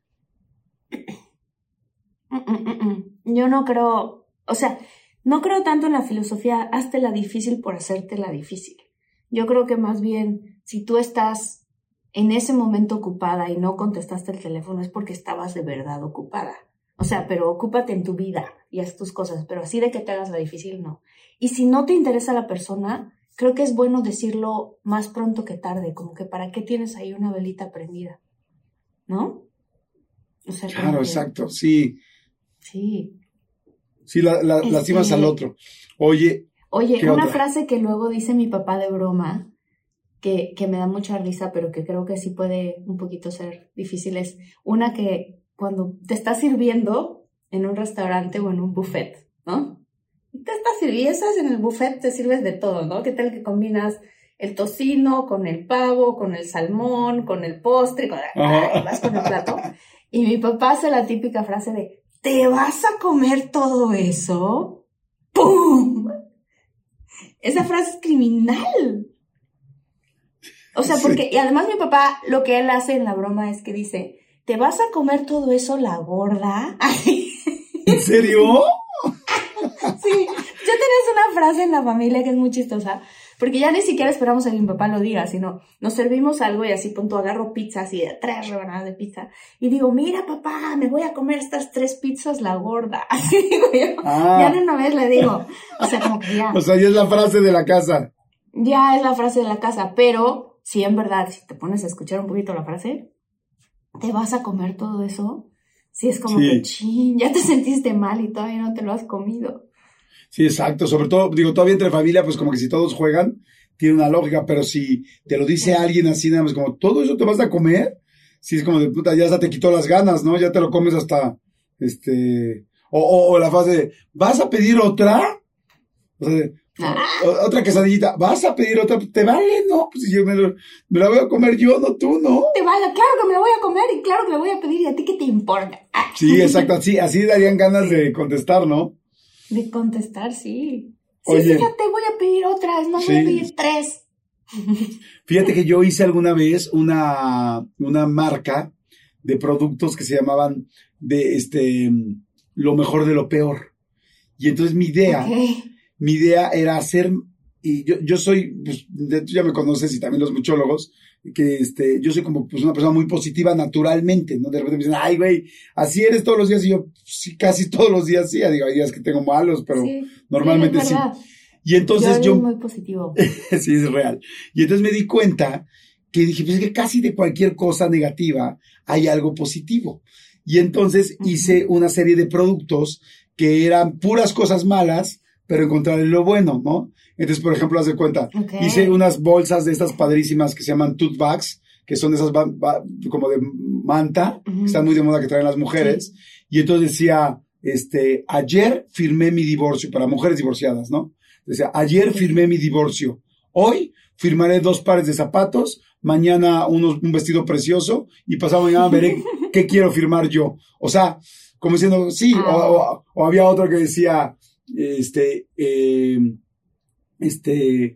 Mm, mm, mm. Yo no creo, o sea, no creo tanto en la filosofía, hazte la difícil por hacerte la difícil. Yo creo que más bien, si tú estás en ese momento ocupada y no contestaste el teléfono, es porque estabas de verdad ocupada. O sea, pero ocúpate en tu vida y haz tus cosas, pero así de que te hagas la difícil, no. Y si no te interesa la persona, creo que es bueno decirlo más pronto que tarde, como que para qué tienes ahí una velita prendida, ¿no? O sea, como
Claro,
que-
exacto, sí.
Sí.
Sí, la, la-
Este-
lastimas al otro. Oye,
Oye,
¿Qué
una
otra?
frase que luego dice mi papá de broma, que, que me da mucha risa, pero que creo que sí puede un poquito ser difícil, es una que cuando te estás sirviendo en un restaurante o en un buffet, ¿no? Te estás sirviendo, estás en el buffet, te sirves de todo, ¿no? ¿Qué tal que combinas el tocino con el pavo, con el salmón, con el postre, con... Ay, vas con el plato? Y mi papá hace la típica frase de, ¿te vas a comer todo eso? ¡Pum! Esa frase es criminal. O sea,
Sí.
porque, y además mi papá, lo que él hace en la broma es que dice, ¿te vas a comer todo eso la gorda?
¿en serio?
Sí, yo tenés una frase en la familia que es muy chistosa, Porque ya ni siquiera esperamos a que mi papá lo diga, sino nos servimos algo y así punto agarro pizza, así de tres rebanadas de pizza. Y digo, mira papá, me voy a comer estas tres pizzas la gorda. Así digo yo.
Ah.
Ya de una vez le digo. O sea, como que ya.
O sea, ya es la frase de la casa.
Ya es la frase de la casa, pero si en verdad, si te pones a escuchar un poquito la frase, te vas a comer todo eso. Si es como
Sí.
que, chin, ya te sentiste mal y todavía no te lo has comido.
Sí, exacto. Sobre todo, digo, todavía entre familia, pues como que si todos juegan, tiene una lógica, pero si te lo dice alguien así, nada más como, ¿todo eso te vas a comer? Sí, es como de puta, ya hasta te quitó las ganas, ¿no? Ya te lo comes hasta, este, o, o, o la frase de, ¿vas a pedir otra? O sea, de, o- otra quesadillita, ¿vas a pedir otra? ¿Te vale? No, pues yo me, lo- me la voy a comer yo, no tú, ¿no?
Te vaya, claro que me lo voy a comer y claro que le voy a pedir y a ti qué te importa. Ah,
Sí, exacto, así, así darían ganas de contestar, ¿no?
De contestar, sí. Sí,
Oye.
fíjate, voy a pedir otra, es más, voy
Sí.
a pedir tres.
Fíjate que yo hice alguna vez una, una marca de productos que se llamaban de este lo mejor de lo peor. Y entonces mi idea, mi idea era hacer, y yo, yo soy, pues, tú ya me conoces y también los muchólogos, que este, yo soy como pues una persona muy positiva naturalmente, ¿no? De repente me dicen, ay, güey, así eres todos los días, y yo, sí, casi todos los días sí, digo, hay días que tengo malos, pero
Sí,
normalmente sí. Y entonces yo,
es muy positivo.
sí, es real. Y entonces me di cuenta que dije, pues es que casi de cualquier cosa negativa hay algo positivo. Y entonces hice una serie de productos que eran puras cosas malas, pero encontrarle lo bueno, ¿no? Entonces, por ejemplo, haz de cuenta,
Ok.
hice unas bolsas de estas padrísimas que se llaman tote bags, que son de esas como de manta, que están muy de moda que traen las mujeres. Y entonces decía, este, ayer firmé mi divorcio para mujeres divorciadas, ¿no? Decía, ayer firmé mi divorcio. Hoy firmaré dos pares de zapatos, mañana unos, un vestido precioso y pasado mañana veré qué quiero firmar yo. O sea, como diciendo, sí, o, o- o había otro que decía, este, eh, este,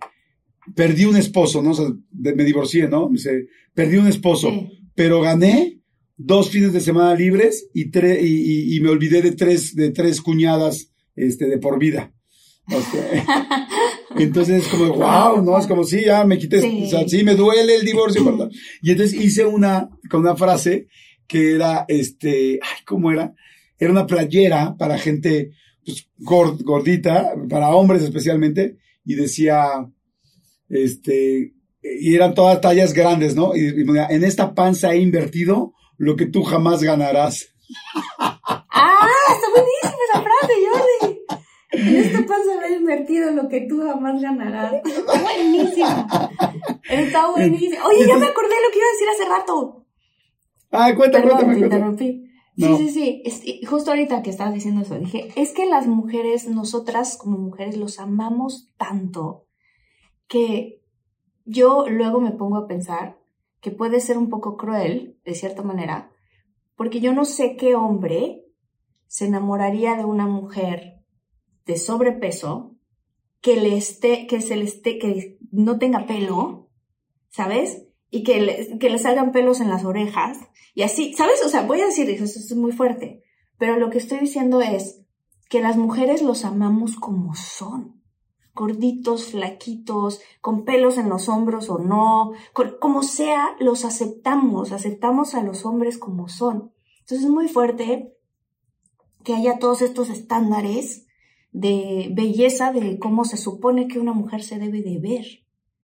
perdí un esposo, ¿no? O sea, me divorcié, ¿no? Dice, perdí un esposo,
Sí.
pero gané dos fines de semana libres y, tre- y, y- y me olvidé de tres, de tres cuñadas, este, de por vida. O sea, entonces es como, wow, ¿no? Es como, sí, ya me quité,
Sí.
o sea, sí, me duele el divorcio, ¿verdad? Y entonces hice una, con una frase que era, este, ay, ¿cómo era? Era una playera para gente, pues, gord- gordita, para hombres especialmente, y decía, este, y eran todas tallas grandes, ¿no? Y, y en esta panza he invertido lo que tú jamás ganarás.
¡Ah! Está buenísima esa frase, Jordi. En esta pasa haber invertido lo que tú jamás ganarás. Está buenísimo. Está buenísimo. Oye, ya me acordé lo que iba a decir hace rato.
Ah, cuéntame,
Perdón,
cuéntame,
te
cuéntame.
interrumpí.
No.
Sí, sí, sí. Es- justo ahorita que estabas diciendo eso, dije, es que las mujeres, nosotras como mujeres, los amamos tanto que yo luego me pongo a pensar que puede ser un poco cruel, de cierta manera, porque yo no sé qué hombre se enamoraría de una mujer de sobrepeso que le esté, que se le esté, que no tenga pelo, ¿sabes? Y que le, que le salgan pelos en las orejas. Y así, ¿sabes? O sea, voy a decir, eso es muy fuerte. Pero lo que estoy diciendo es que las mujeres los amamos como son. Gorditos, flaquitos, con pelos en los hombros o no. como sea, los aceptamos. Aceptamos a los hombres como son. Entonces es muy fuerte que haya todos estos estándares de belleza de cómo se supone que una mujer se debe de ver.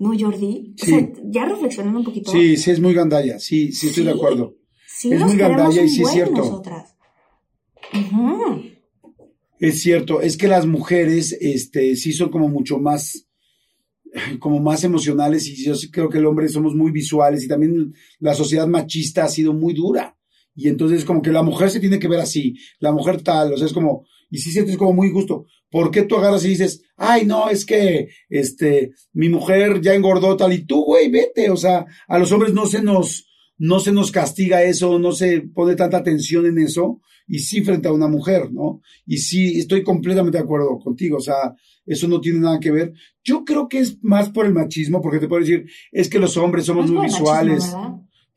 ¿No, Jordi? O
Sí.
sea, ya reflexionando un poquito.
Sí, sí, es muy gandalla, sí, sí, estoy de acuerdo.
Sí,
Es muy gandalla y sí es cierto.
nosotras.
Es cierto, es que las mujeres, este, sí son como mucho más, como más emocionales y yo creo que el hombre somos muy visuales y también la sociedad machista ha sido muy dura. Y entonces como que la mujer se tiene que ver así, la mujer tal, o sea, es como, y sí sientes como muy justo. ¿Por qué tú agarras y dices, ay, no, es que, este, mi mujer ya engordó tal y tú, güey, vete, o sea, a los hombres no se nos, no se nos castiga eso, no se pone tanta atención en eso, y sí frente a una mujer, ¿no? Y sí, estoy completamente de acuerdo contigo, o sea, eso no tiene nada que ver. Yo creo que es más por el machismo, porque te puedo decir, es que los hombres somos muy visuales.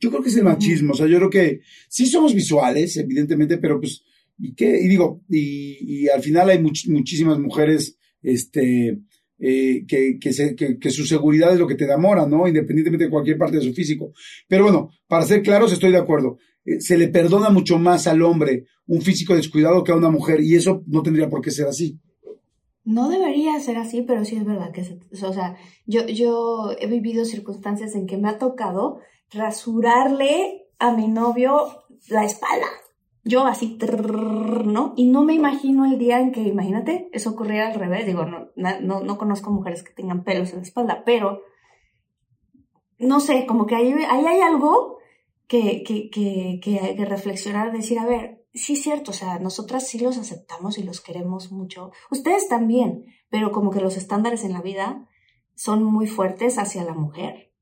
yo creo que es el machismo, o sea, yo creo que sí somos visuales, evidentemente, pero pues y y digo, y, al final hay muchísimas mujeres, este, eh, que, que, que, su seguridad es lo que te enamora, ¿no? Independientemente de cualquier parte de su físico. Pero bueno, para ser claros, estoy de acuerdo. Eh, se le perdona mucho más al hombre un físico descuidado que a una mujer, y eso no tendría por qué ser así.
No debería ser así, pero sí es verdad que, o sea, yo, yo he vivido circunstancias en que me ha tocado rasurarle a mi novio la espalda yo así, ¿no? Y no me imagino el día en que, imagínate, eso ocurriera al revés. Digo, no, no, no conozco mujeres que tengan pelos en la espalda, pero no sé, como que ahí, ahí hay algo que, que, que, que que reflexionar, decir, a ver, sí es cierto, o sea, nosotras sí los aceptamos y los queremos mucho. Ustedes también, pero como que los estándares en la vida son muy fuertes hacia la mujer.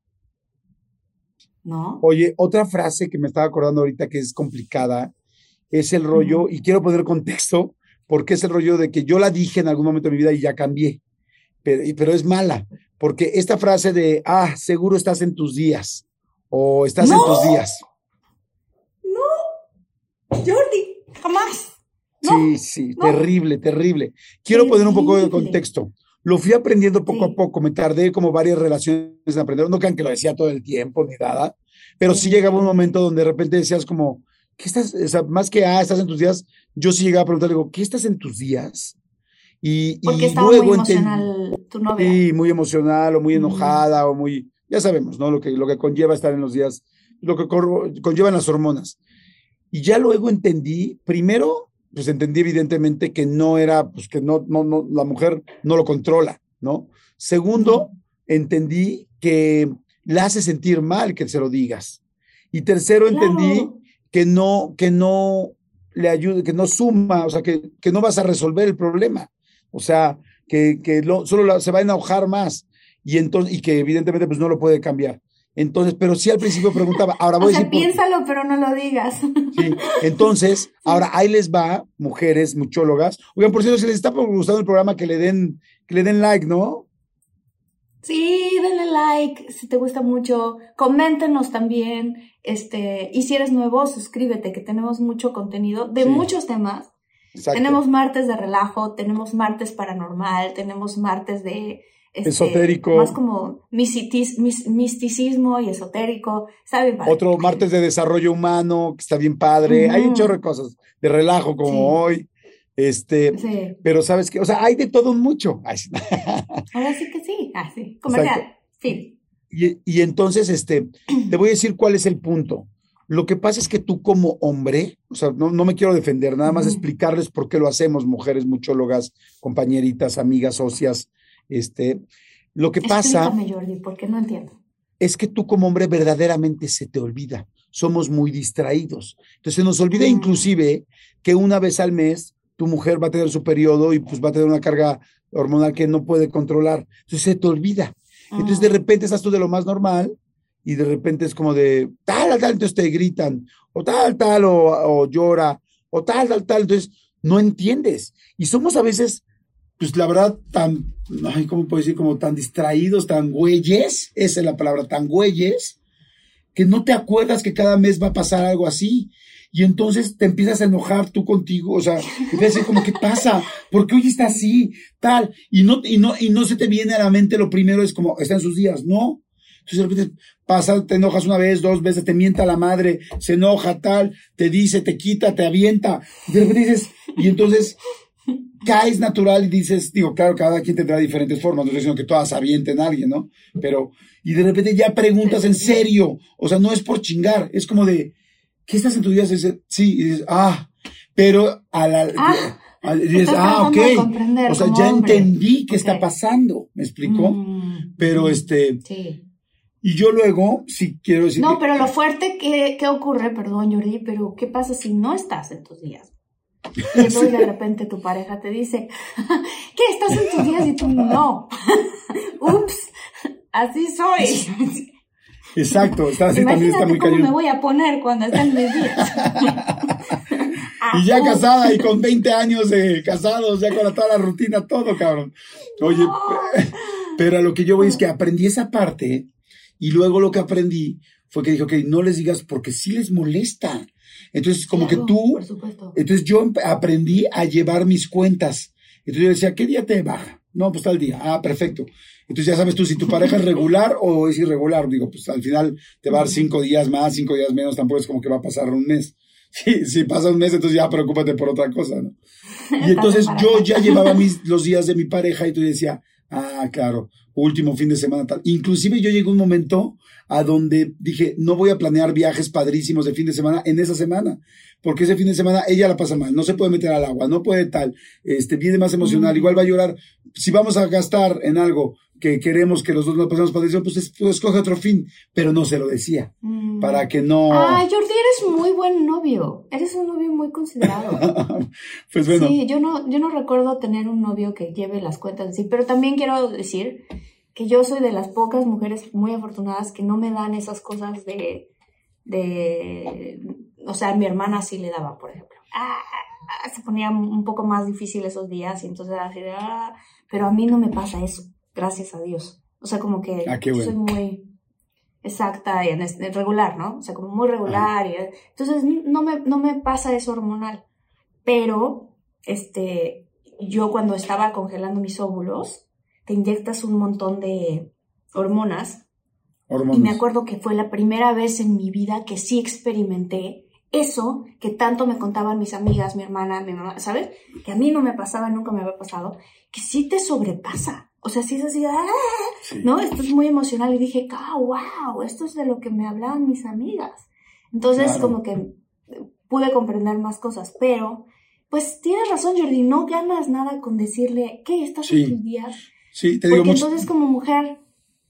¿No?
Oye, otra frase que me estaba acordando ahorita que es complicada es el rollo, y quiero poner contexto, porque es el rollo de que yo la dije en algún momento de mi vida y ya cambié, pero, pero es mala, porque esta frase de, ah, seguro estás en tus días, o estás en tus días.
No, Jordi, jamás.
sí, sí, terrible, terrible. Quiero poner un poco de contexto. Lo fui aprendiendo poco a poco, me tardé como varias relaciones en aprender, no crean que lo decía todo el tiempo ni nada, pero sí. llegaba un momento donde de repente decías como, ¿qué estás? O sea, más que, ah, estás en tus días, yo sí llegaba a preguntarle, digo, ¿qué estás en tus días?
Y, Porque estaba muy emocional tu novia.
Sí, muy emocional o muy enojada o muy, ya sabemos, ¿no? Lo que, lo que conlleva estar en los días, lo que conllevan las hormonas. Y ya luego entendí, primero, pues entendí evidentemente que no era, pues que no, no, no, la mujer no lo controla, ¿no? Segundo, entendí que le hace sentir mal que se lo digas. Y tercero, entendí que no, que no le ayude, que no suma, o sea, que, que no vas a resolver el problema. O sea, que, que solo se va a enojar más y, entonces, y que evidentemente pues no lo puede cambiar. Entonces, pero sí al principio preguntaba, ahora voy a decir.
piénsalo, pero no lo digas.
Sí, entonces, ahora ahí les va, mujeres, muchólogas. Oigan, por cierto, si les está gustando el programa, que le den, que le den like, ¿no?
Sí, denle like si te gusta mucho. Coméntenos también. Este, y si eres nuevo, suscríbete, que tenemos mucho contenido de muchos temas. Tenemos martes de relajo, tenemos martes paranormal, tenemos martes de
este, esotérico.
Más como misticismo y esotérico. Está bien padre.
Otro martes de desarrollo humano, que está bien padre. Hay un chorro de cosas. De relajo como hoy. Este, pero sabes que, o sea, hay de todo mucho.
Ahora sí que sí, así, ah, comercial, fin.
Y, entonces, este, te voy a decir cuál es el punto. Lo que pasa es que tú como hombre, o sea, no, me quiero defender, nada más explicarles por qué lo hacemos, mujeres, muchólogas, compañeritas, amigas, socias, este, lo que pasa...
Jordi, porque no entiendo.
Es que tú como hombre verdaderamente se te olvida, somos muy distraídos. Entonces se nos olvida inclusive que una vez al mes tu mujer va a tener su periodo y pues va a tener una carga hormonal que no puede controlar. Entonces se te olvida. Entonces de repente estás tú de lo más normal y de repente es como de tal, tal, entonces te gritan, o tal, tal, o, llora, o tal, tal, tal, entonces no entiendes. Y somos a veces, pues la verdad, tan, ay, ¿cómo puedo decir? Como tan distraídos, tan güeyes, esa es la palabra, tan güeyes, que no te acuerdas que cada mes va a pasar algo así y entonces te empiezas a enojar tú contigo, o sea, empiezas como, ¿qué pasa? ¿Por qué hoy está así? Tal, y no, y no, y no se te viene a la mente lo primero es como, está en sus días, ¿no? Entonces de repente pasa, te enojas una vez, dos veces, te mienta la madre, se enoja, tal, te dice, te quita, te avienta, y de repente dices, y entonces caes natural y dices, digo, claro, cada quien tendrá diferentes formas, no estoy diciendo que todas avienten a alguien, ¿no? Pero, y de repente ya preguntas en serio, o sea, no es por chingar, es como de, ¿qué estás en tu día? sí, y dices, ah, pero a la... Ah, dices, ah, ok. O sea, ya entendí qué está pasando, ¿me explicó? Mm, pero este... Sí. Y yo luego, si quiero decir...
No, pero lo fuerte que, que ocurre, perdón, Jordi, pero ¿qué pasa si no estás en tus días? Y entonces de repente tu pareja te dice, ¿qué? ¿Estás en tus días? Y tú, no. Ups, así soy.
Exacto, está así también está muy
cómo me voy a poner cuando están mis días.
y ya casada y con 20 años de casados, ya con toda la rutina, todo, cabrón. Oye, pero a lo que yo voy es que aprendí esa parte y luego lo que aprendí fue que dije, ok, no les digas porque sí les molesta. Entonces, como que tú, entonces yo aprendí a llevar mis cuentas. Entonces yo decía, ¿qué día te baja? No, pues tal día. Ah, perfecto. Entonces ya sabes tú si tu pareja es regular o es irregular. Digo, pues al final te va a dar cinco días más, cinco días menos, tampoco es como que va a pasar un mes. Si, si pasa un mes, entonces ya preocúpate por otra cosa, ¿no? Y entonces yo ya llevaba mis, los días de mi pareja y tú decía, ah, claro, último fin de semana tal. Inclusive yo llegué a un momento a donde dije, no voy a planear viajes padrísimos de fin de semana en esa semana, porque ese fin de semana ella la pasa mal, no se puede meter al agua, no puede tal, este, viene más emocional, igual va a llorar. Si vamos a gastar en algo que queremos que los dos nos pasemos padrísimo, pues, pues, escoge otro fin, pero no se lo decía, mm. para que no...
Ah, Jordi, eres muy buen novio, eres un novio muy considerado.
pues bueno.
Sí, yo no, yo no recuerdo tener un novio que lleve las cuentas así, pero también quiero decir que yo soy de las pocas mujeres muy afortunadas que no me dan esas cosas de, de o sea, mi hermana sí le daba, por ejemplo. Ah, se ponía un poco más difícil esos días y entonces era así de, ah, pero a mí no me pasa eso, gracias a Dios. O sea, como que
ah,
soy muy exacta y regular, ¿no? O sea, como muy regular. Y, entonces no me, no me pasa eso hormonal. Pero, este, yo cuando estaba congelando mis óvulos, te inyectas un montón de hormonas. Y me acuerdo que fue la primera vez en mi vida que sí experimenté eso que tanto me contaban mis amigas, mi hermana, mi mamá, ¿sabes? Que a mí no me pasaba, nunca me había pasado, que sí te sobrepasa. O sea, sí es así, ¡ah! ¿no? Esto es muy emocional y dije, ¡ah, wow! Esto es de lo que me hablaban mis amigas. Entonces, como que pude comprender más cosas, pero, pues tienes razón, Jordi, no ganas nada con decirle, ¿qué? ¿Estás en tus días?
Sí, te digo
Porque entonces como mujer,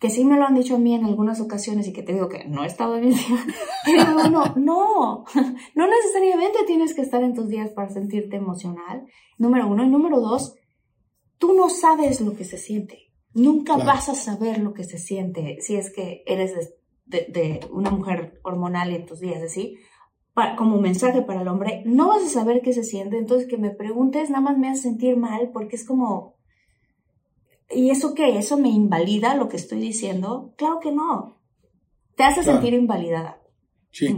que sí me lo han dicho a mí en algunas ocasiones y que te digo que no he estado bien, pero no, no, no necesariamente tienes que estar en tus días para sentirte emocional, número uno. Y número dos, tú no sabes lo que se siente. Nunca vas a saber lo que se siente si es que eres de, una mujer hormonal en tus días, ¿sí? como mensaje para el hombre, no vas a saber qué se siente, entonces que me preguntes nada más me hace sentir mal porque es como, ¿Y eso qué? ¿Eso me invalida lo que estoy diciendo? Claro que no. Te hace sentir invalidada.
Sí,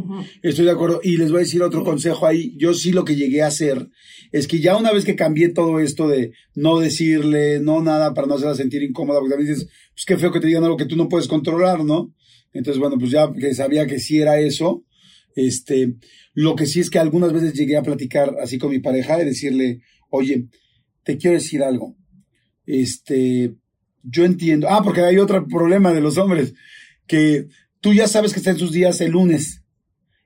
estoy de acuerdo. Y les voy a decir otro consejo ahí. Yo sí lo que llegué a hacer es que ya una vez que cambié todo esto de no decirle, no nada para no hacerla sentir incómoda, porque también dices, pues qué feo que te digan algo que tú no puedes controlar, ¿no? Entonces, bueno, pues ya que sabía que sí era eso, este, lo que sí es que algunas veces llegué a platicar así con mi pareja y decirle, oye, te quiero decir algo este, yo entiendo. Ah, porque hay otro problema de los hombres, que tú ya sabes que está en sus días el lunes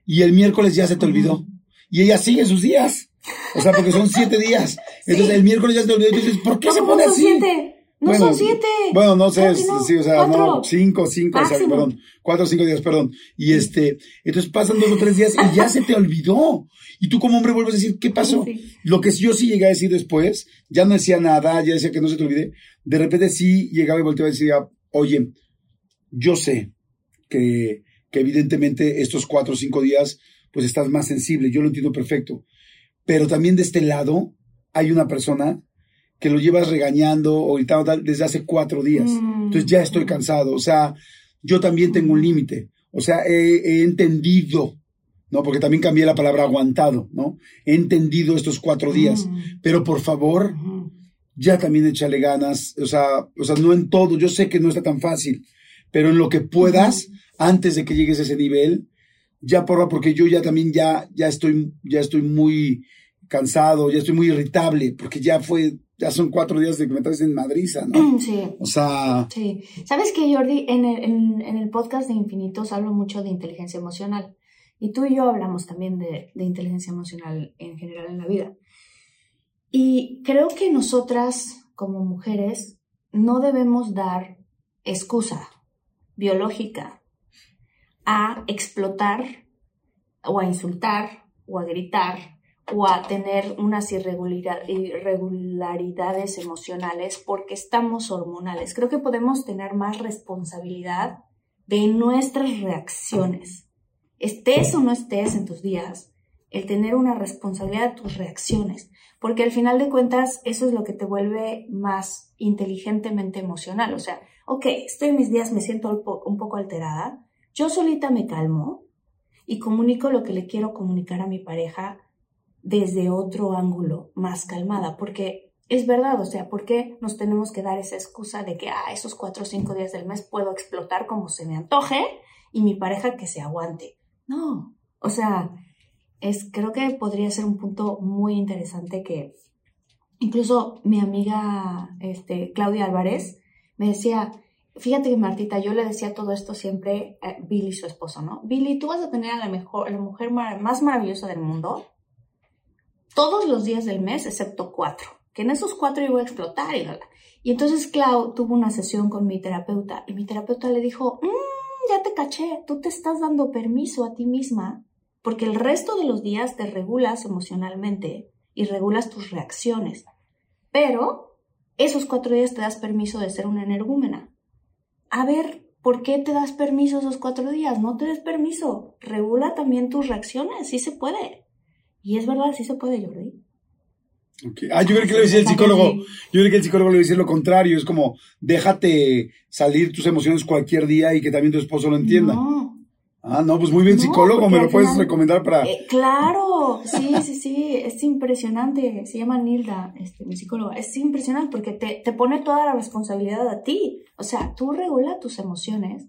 y el miércoles ya se te olvidó. Y ella sigue sus días. O sea, porque son siete días. Entonces el miércoles ya se te olvidó. Entonces, ¿por qué se pone así?
Siete? No son siete.
Bueno, no sé, sí, o sea, no, cinco, cinco, o sea, perdón, cuatro o cinco días, perdón. Y este, entonces pasan dos o tres días y ya se te olvidó. Y tú como hombre vuelves a decir, ¿qué pasó? Lo que yo sí llegué a decir después, ya no decía nada, ya decía que no se te olvide. De repente sí llegaba y volteaba y decía, oye, yo sé que, que evidentemente estos cuatro o cinco días, pues estás más sensible, yo lo entiendo perfecto. Pero también de este lado hay una persona que lo llevas regañando o gritando tal desde hace cuatro días. Mm. Entonces ya estoy cansado. O sea, yo también tengo un límite. O sea, he, entendido, ¿no? Porque también cambié la palabra aguantado, ¿no? He entendido estos cuatro días. Mm. Pero por favor, ya también échale ganas. O sea, o sea, no en todo. Yo sé que no está tan fácil, pero en lo que puedas, antes de que llegues a ese nivel, ya porra, porque yo ya también ya, ya estoy, ya estoy muy cansado, ya estoy muy irritable, porque ya fue ya son cuatro días de que me traes en Madrid, ¿no?
Sí.
O sea.
Sí. ¿Sabes qué, Jordi? En el, en, el, podcast de Infinitos hablo mucho de inteligencia emocional. Y tú y yo hablamos también de, de inteligencia emocional en general en la vida. Y creo que nosotras, como mujeres, no debemos dar excusa biológica a explotar o a insultar o a gritar o a tener unas irregularidades emocionales porque estamos hormonales. Creo que podemos tener más responsabilidad de nuestras reacciones. Estés o no estés en tus días, el tener una responsabilidad de tus reacciones, porque al final de cuentas eso es lo que te vuelve más inteligentemente emocional. O sea, ok, estoy en mis días, me siento un poco alterada, yo solita me calmo y comunico lo que le quiero comunicar a mi pareja desde otro ángulo, más calmada, porque es verdad, o sea, ¿por qué nos tenemos que dar esa excusa de que, ah, esos cuatro o cinco días del mes puedo explotar como se me antoje y mi pareja que se aguante? No, o sea, es, creo que podría ser un punto muy interesante que incluso mi amiga este, Claudia Álvarez me decía, fíjate que Martita, yo le decía todo esto siempre a Billy, su esposo, ¿no? Billy, tú vas a tener a la, mejor, a la mujer más maravillosa del mundo todos los días del mes, excepto cuatro, que en esos cuatro voy a explotar y Y entonces Clau tuvo una sesión con mi terapeuta y mi terapeuta le dijo, mmm, ya te caché, tú te estás dando permiso a ti misma porque el resto de los días te regulas emocionalmente y regulas tus reacciones. Pero esos cuatro días te das permiso de ser una energúmena. A ver, ¿por qué te das permiso esos cuatro días? No te des permiso. Regula también tus reacciones, sí se puede. Y es verdad, sí se puede, Jordi.
Ah, yo creo que le decía el psicólogo, yo creo que el psicólogo le dice lo contrario, es como, déjate salir tus emociones cualquier día y que también tu esposo lo entienda. Ah, no, pues muy bien psicólogo, me lo puedes recomendar para...
Eh, claro, sí, sí, sí, es impresionante, se llama Nilda, este, mi psicóloga, es impresionante porque te, te pone toda la responsabilidad a ti, o sea, tú regula tus emociones.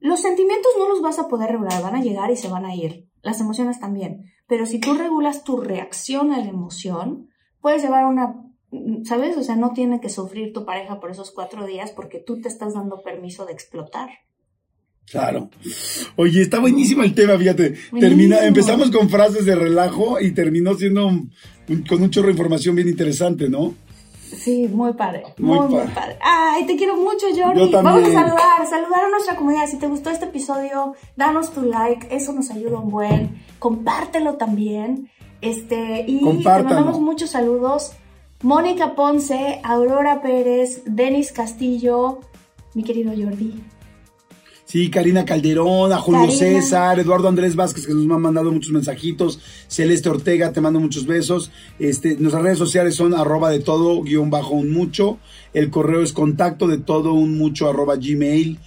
Los sentimientos no los vas a poder regular, van a llegar y se van a ir, las emociones también, pero si tú regulas tu reacción a la emoción, puedes llevar una, ¿sabes? O sea, no tiene que sufrir tu pareja por esos cuatro días porque tú te estás dando permiso de explotar.
Claro. Oye, está buenísimo el tema, fíjate. Termina, empezamos con frases de relajo y terminó siendo con un chorro de información bien interesante, ¿no?
Sí, muy padre. Muy, muy, padre. Ay, te quiero mucho, Jordi. Vamos a saludar, saludar a nuestra comunidad. Si te gustó este episodio, danos tu like, eso nos ayuda un buen. Compártelo también. Este, y te mandamos muchos saludos. Mónica Ponce, Aurora Pérez, Denis Castillo, mi querido Jordi.
Sí, Karina Calderón, a Julio César, Eduardo Andrés Vázquez, que nos ha mandado muchos mensajitos, Celeste Ortega, te mando muchos besos. Este, nuestras redes sociales son arroba de todo, guion bajo un mucho. El correo es contacto de todo un mucho arroba gmail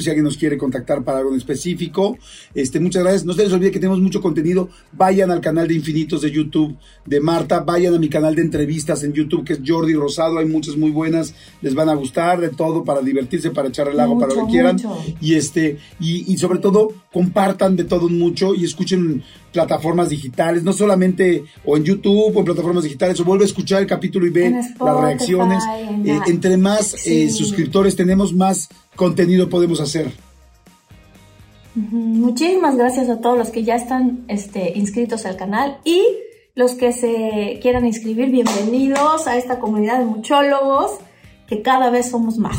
si alguien nos quiere contactar para algo en específico. Este, muchas gracias. No se les olvide que tenemos mucho contenido. Vayan al canal de Infinitos de YouTube de Marta. Vayan a mi canal de entrevistas en YouTube que es Jordi Rosado. Hay muchas muy buenas. Les van a gustar de todo para divertirse, para echar el agua, para lo que quieran. Y este, y, y sobre todo, compartan de todo mucho y escuchen plataformas digitales, no solamente o en YouTube o en plataformas digitales, o vuelve a escuchar el capítulo y ve las reacciones. Eh, entre más eh, suscriptores tenemos, más contenido podemos hacer.
Muchísimas gracias a todos los que ya están este, inscritos al canal y los que se quieran inscribir, bienvenidos a esta comunidad de muchólogos, que cada vez somos más.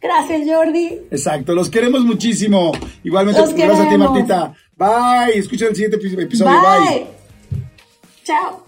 Gracias, Jordi.
Exacto, los queremos muchísimo. Igualmente, gracias a ti, Martita. Bye. Escucha el siguiente episodio. Bye. Bye.
Chao.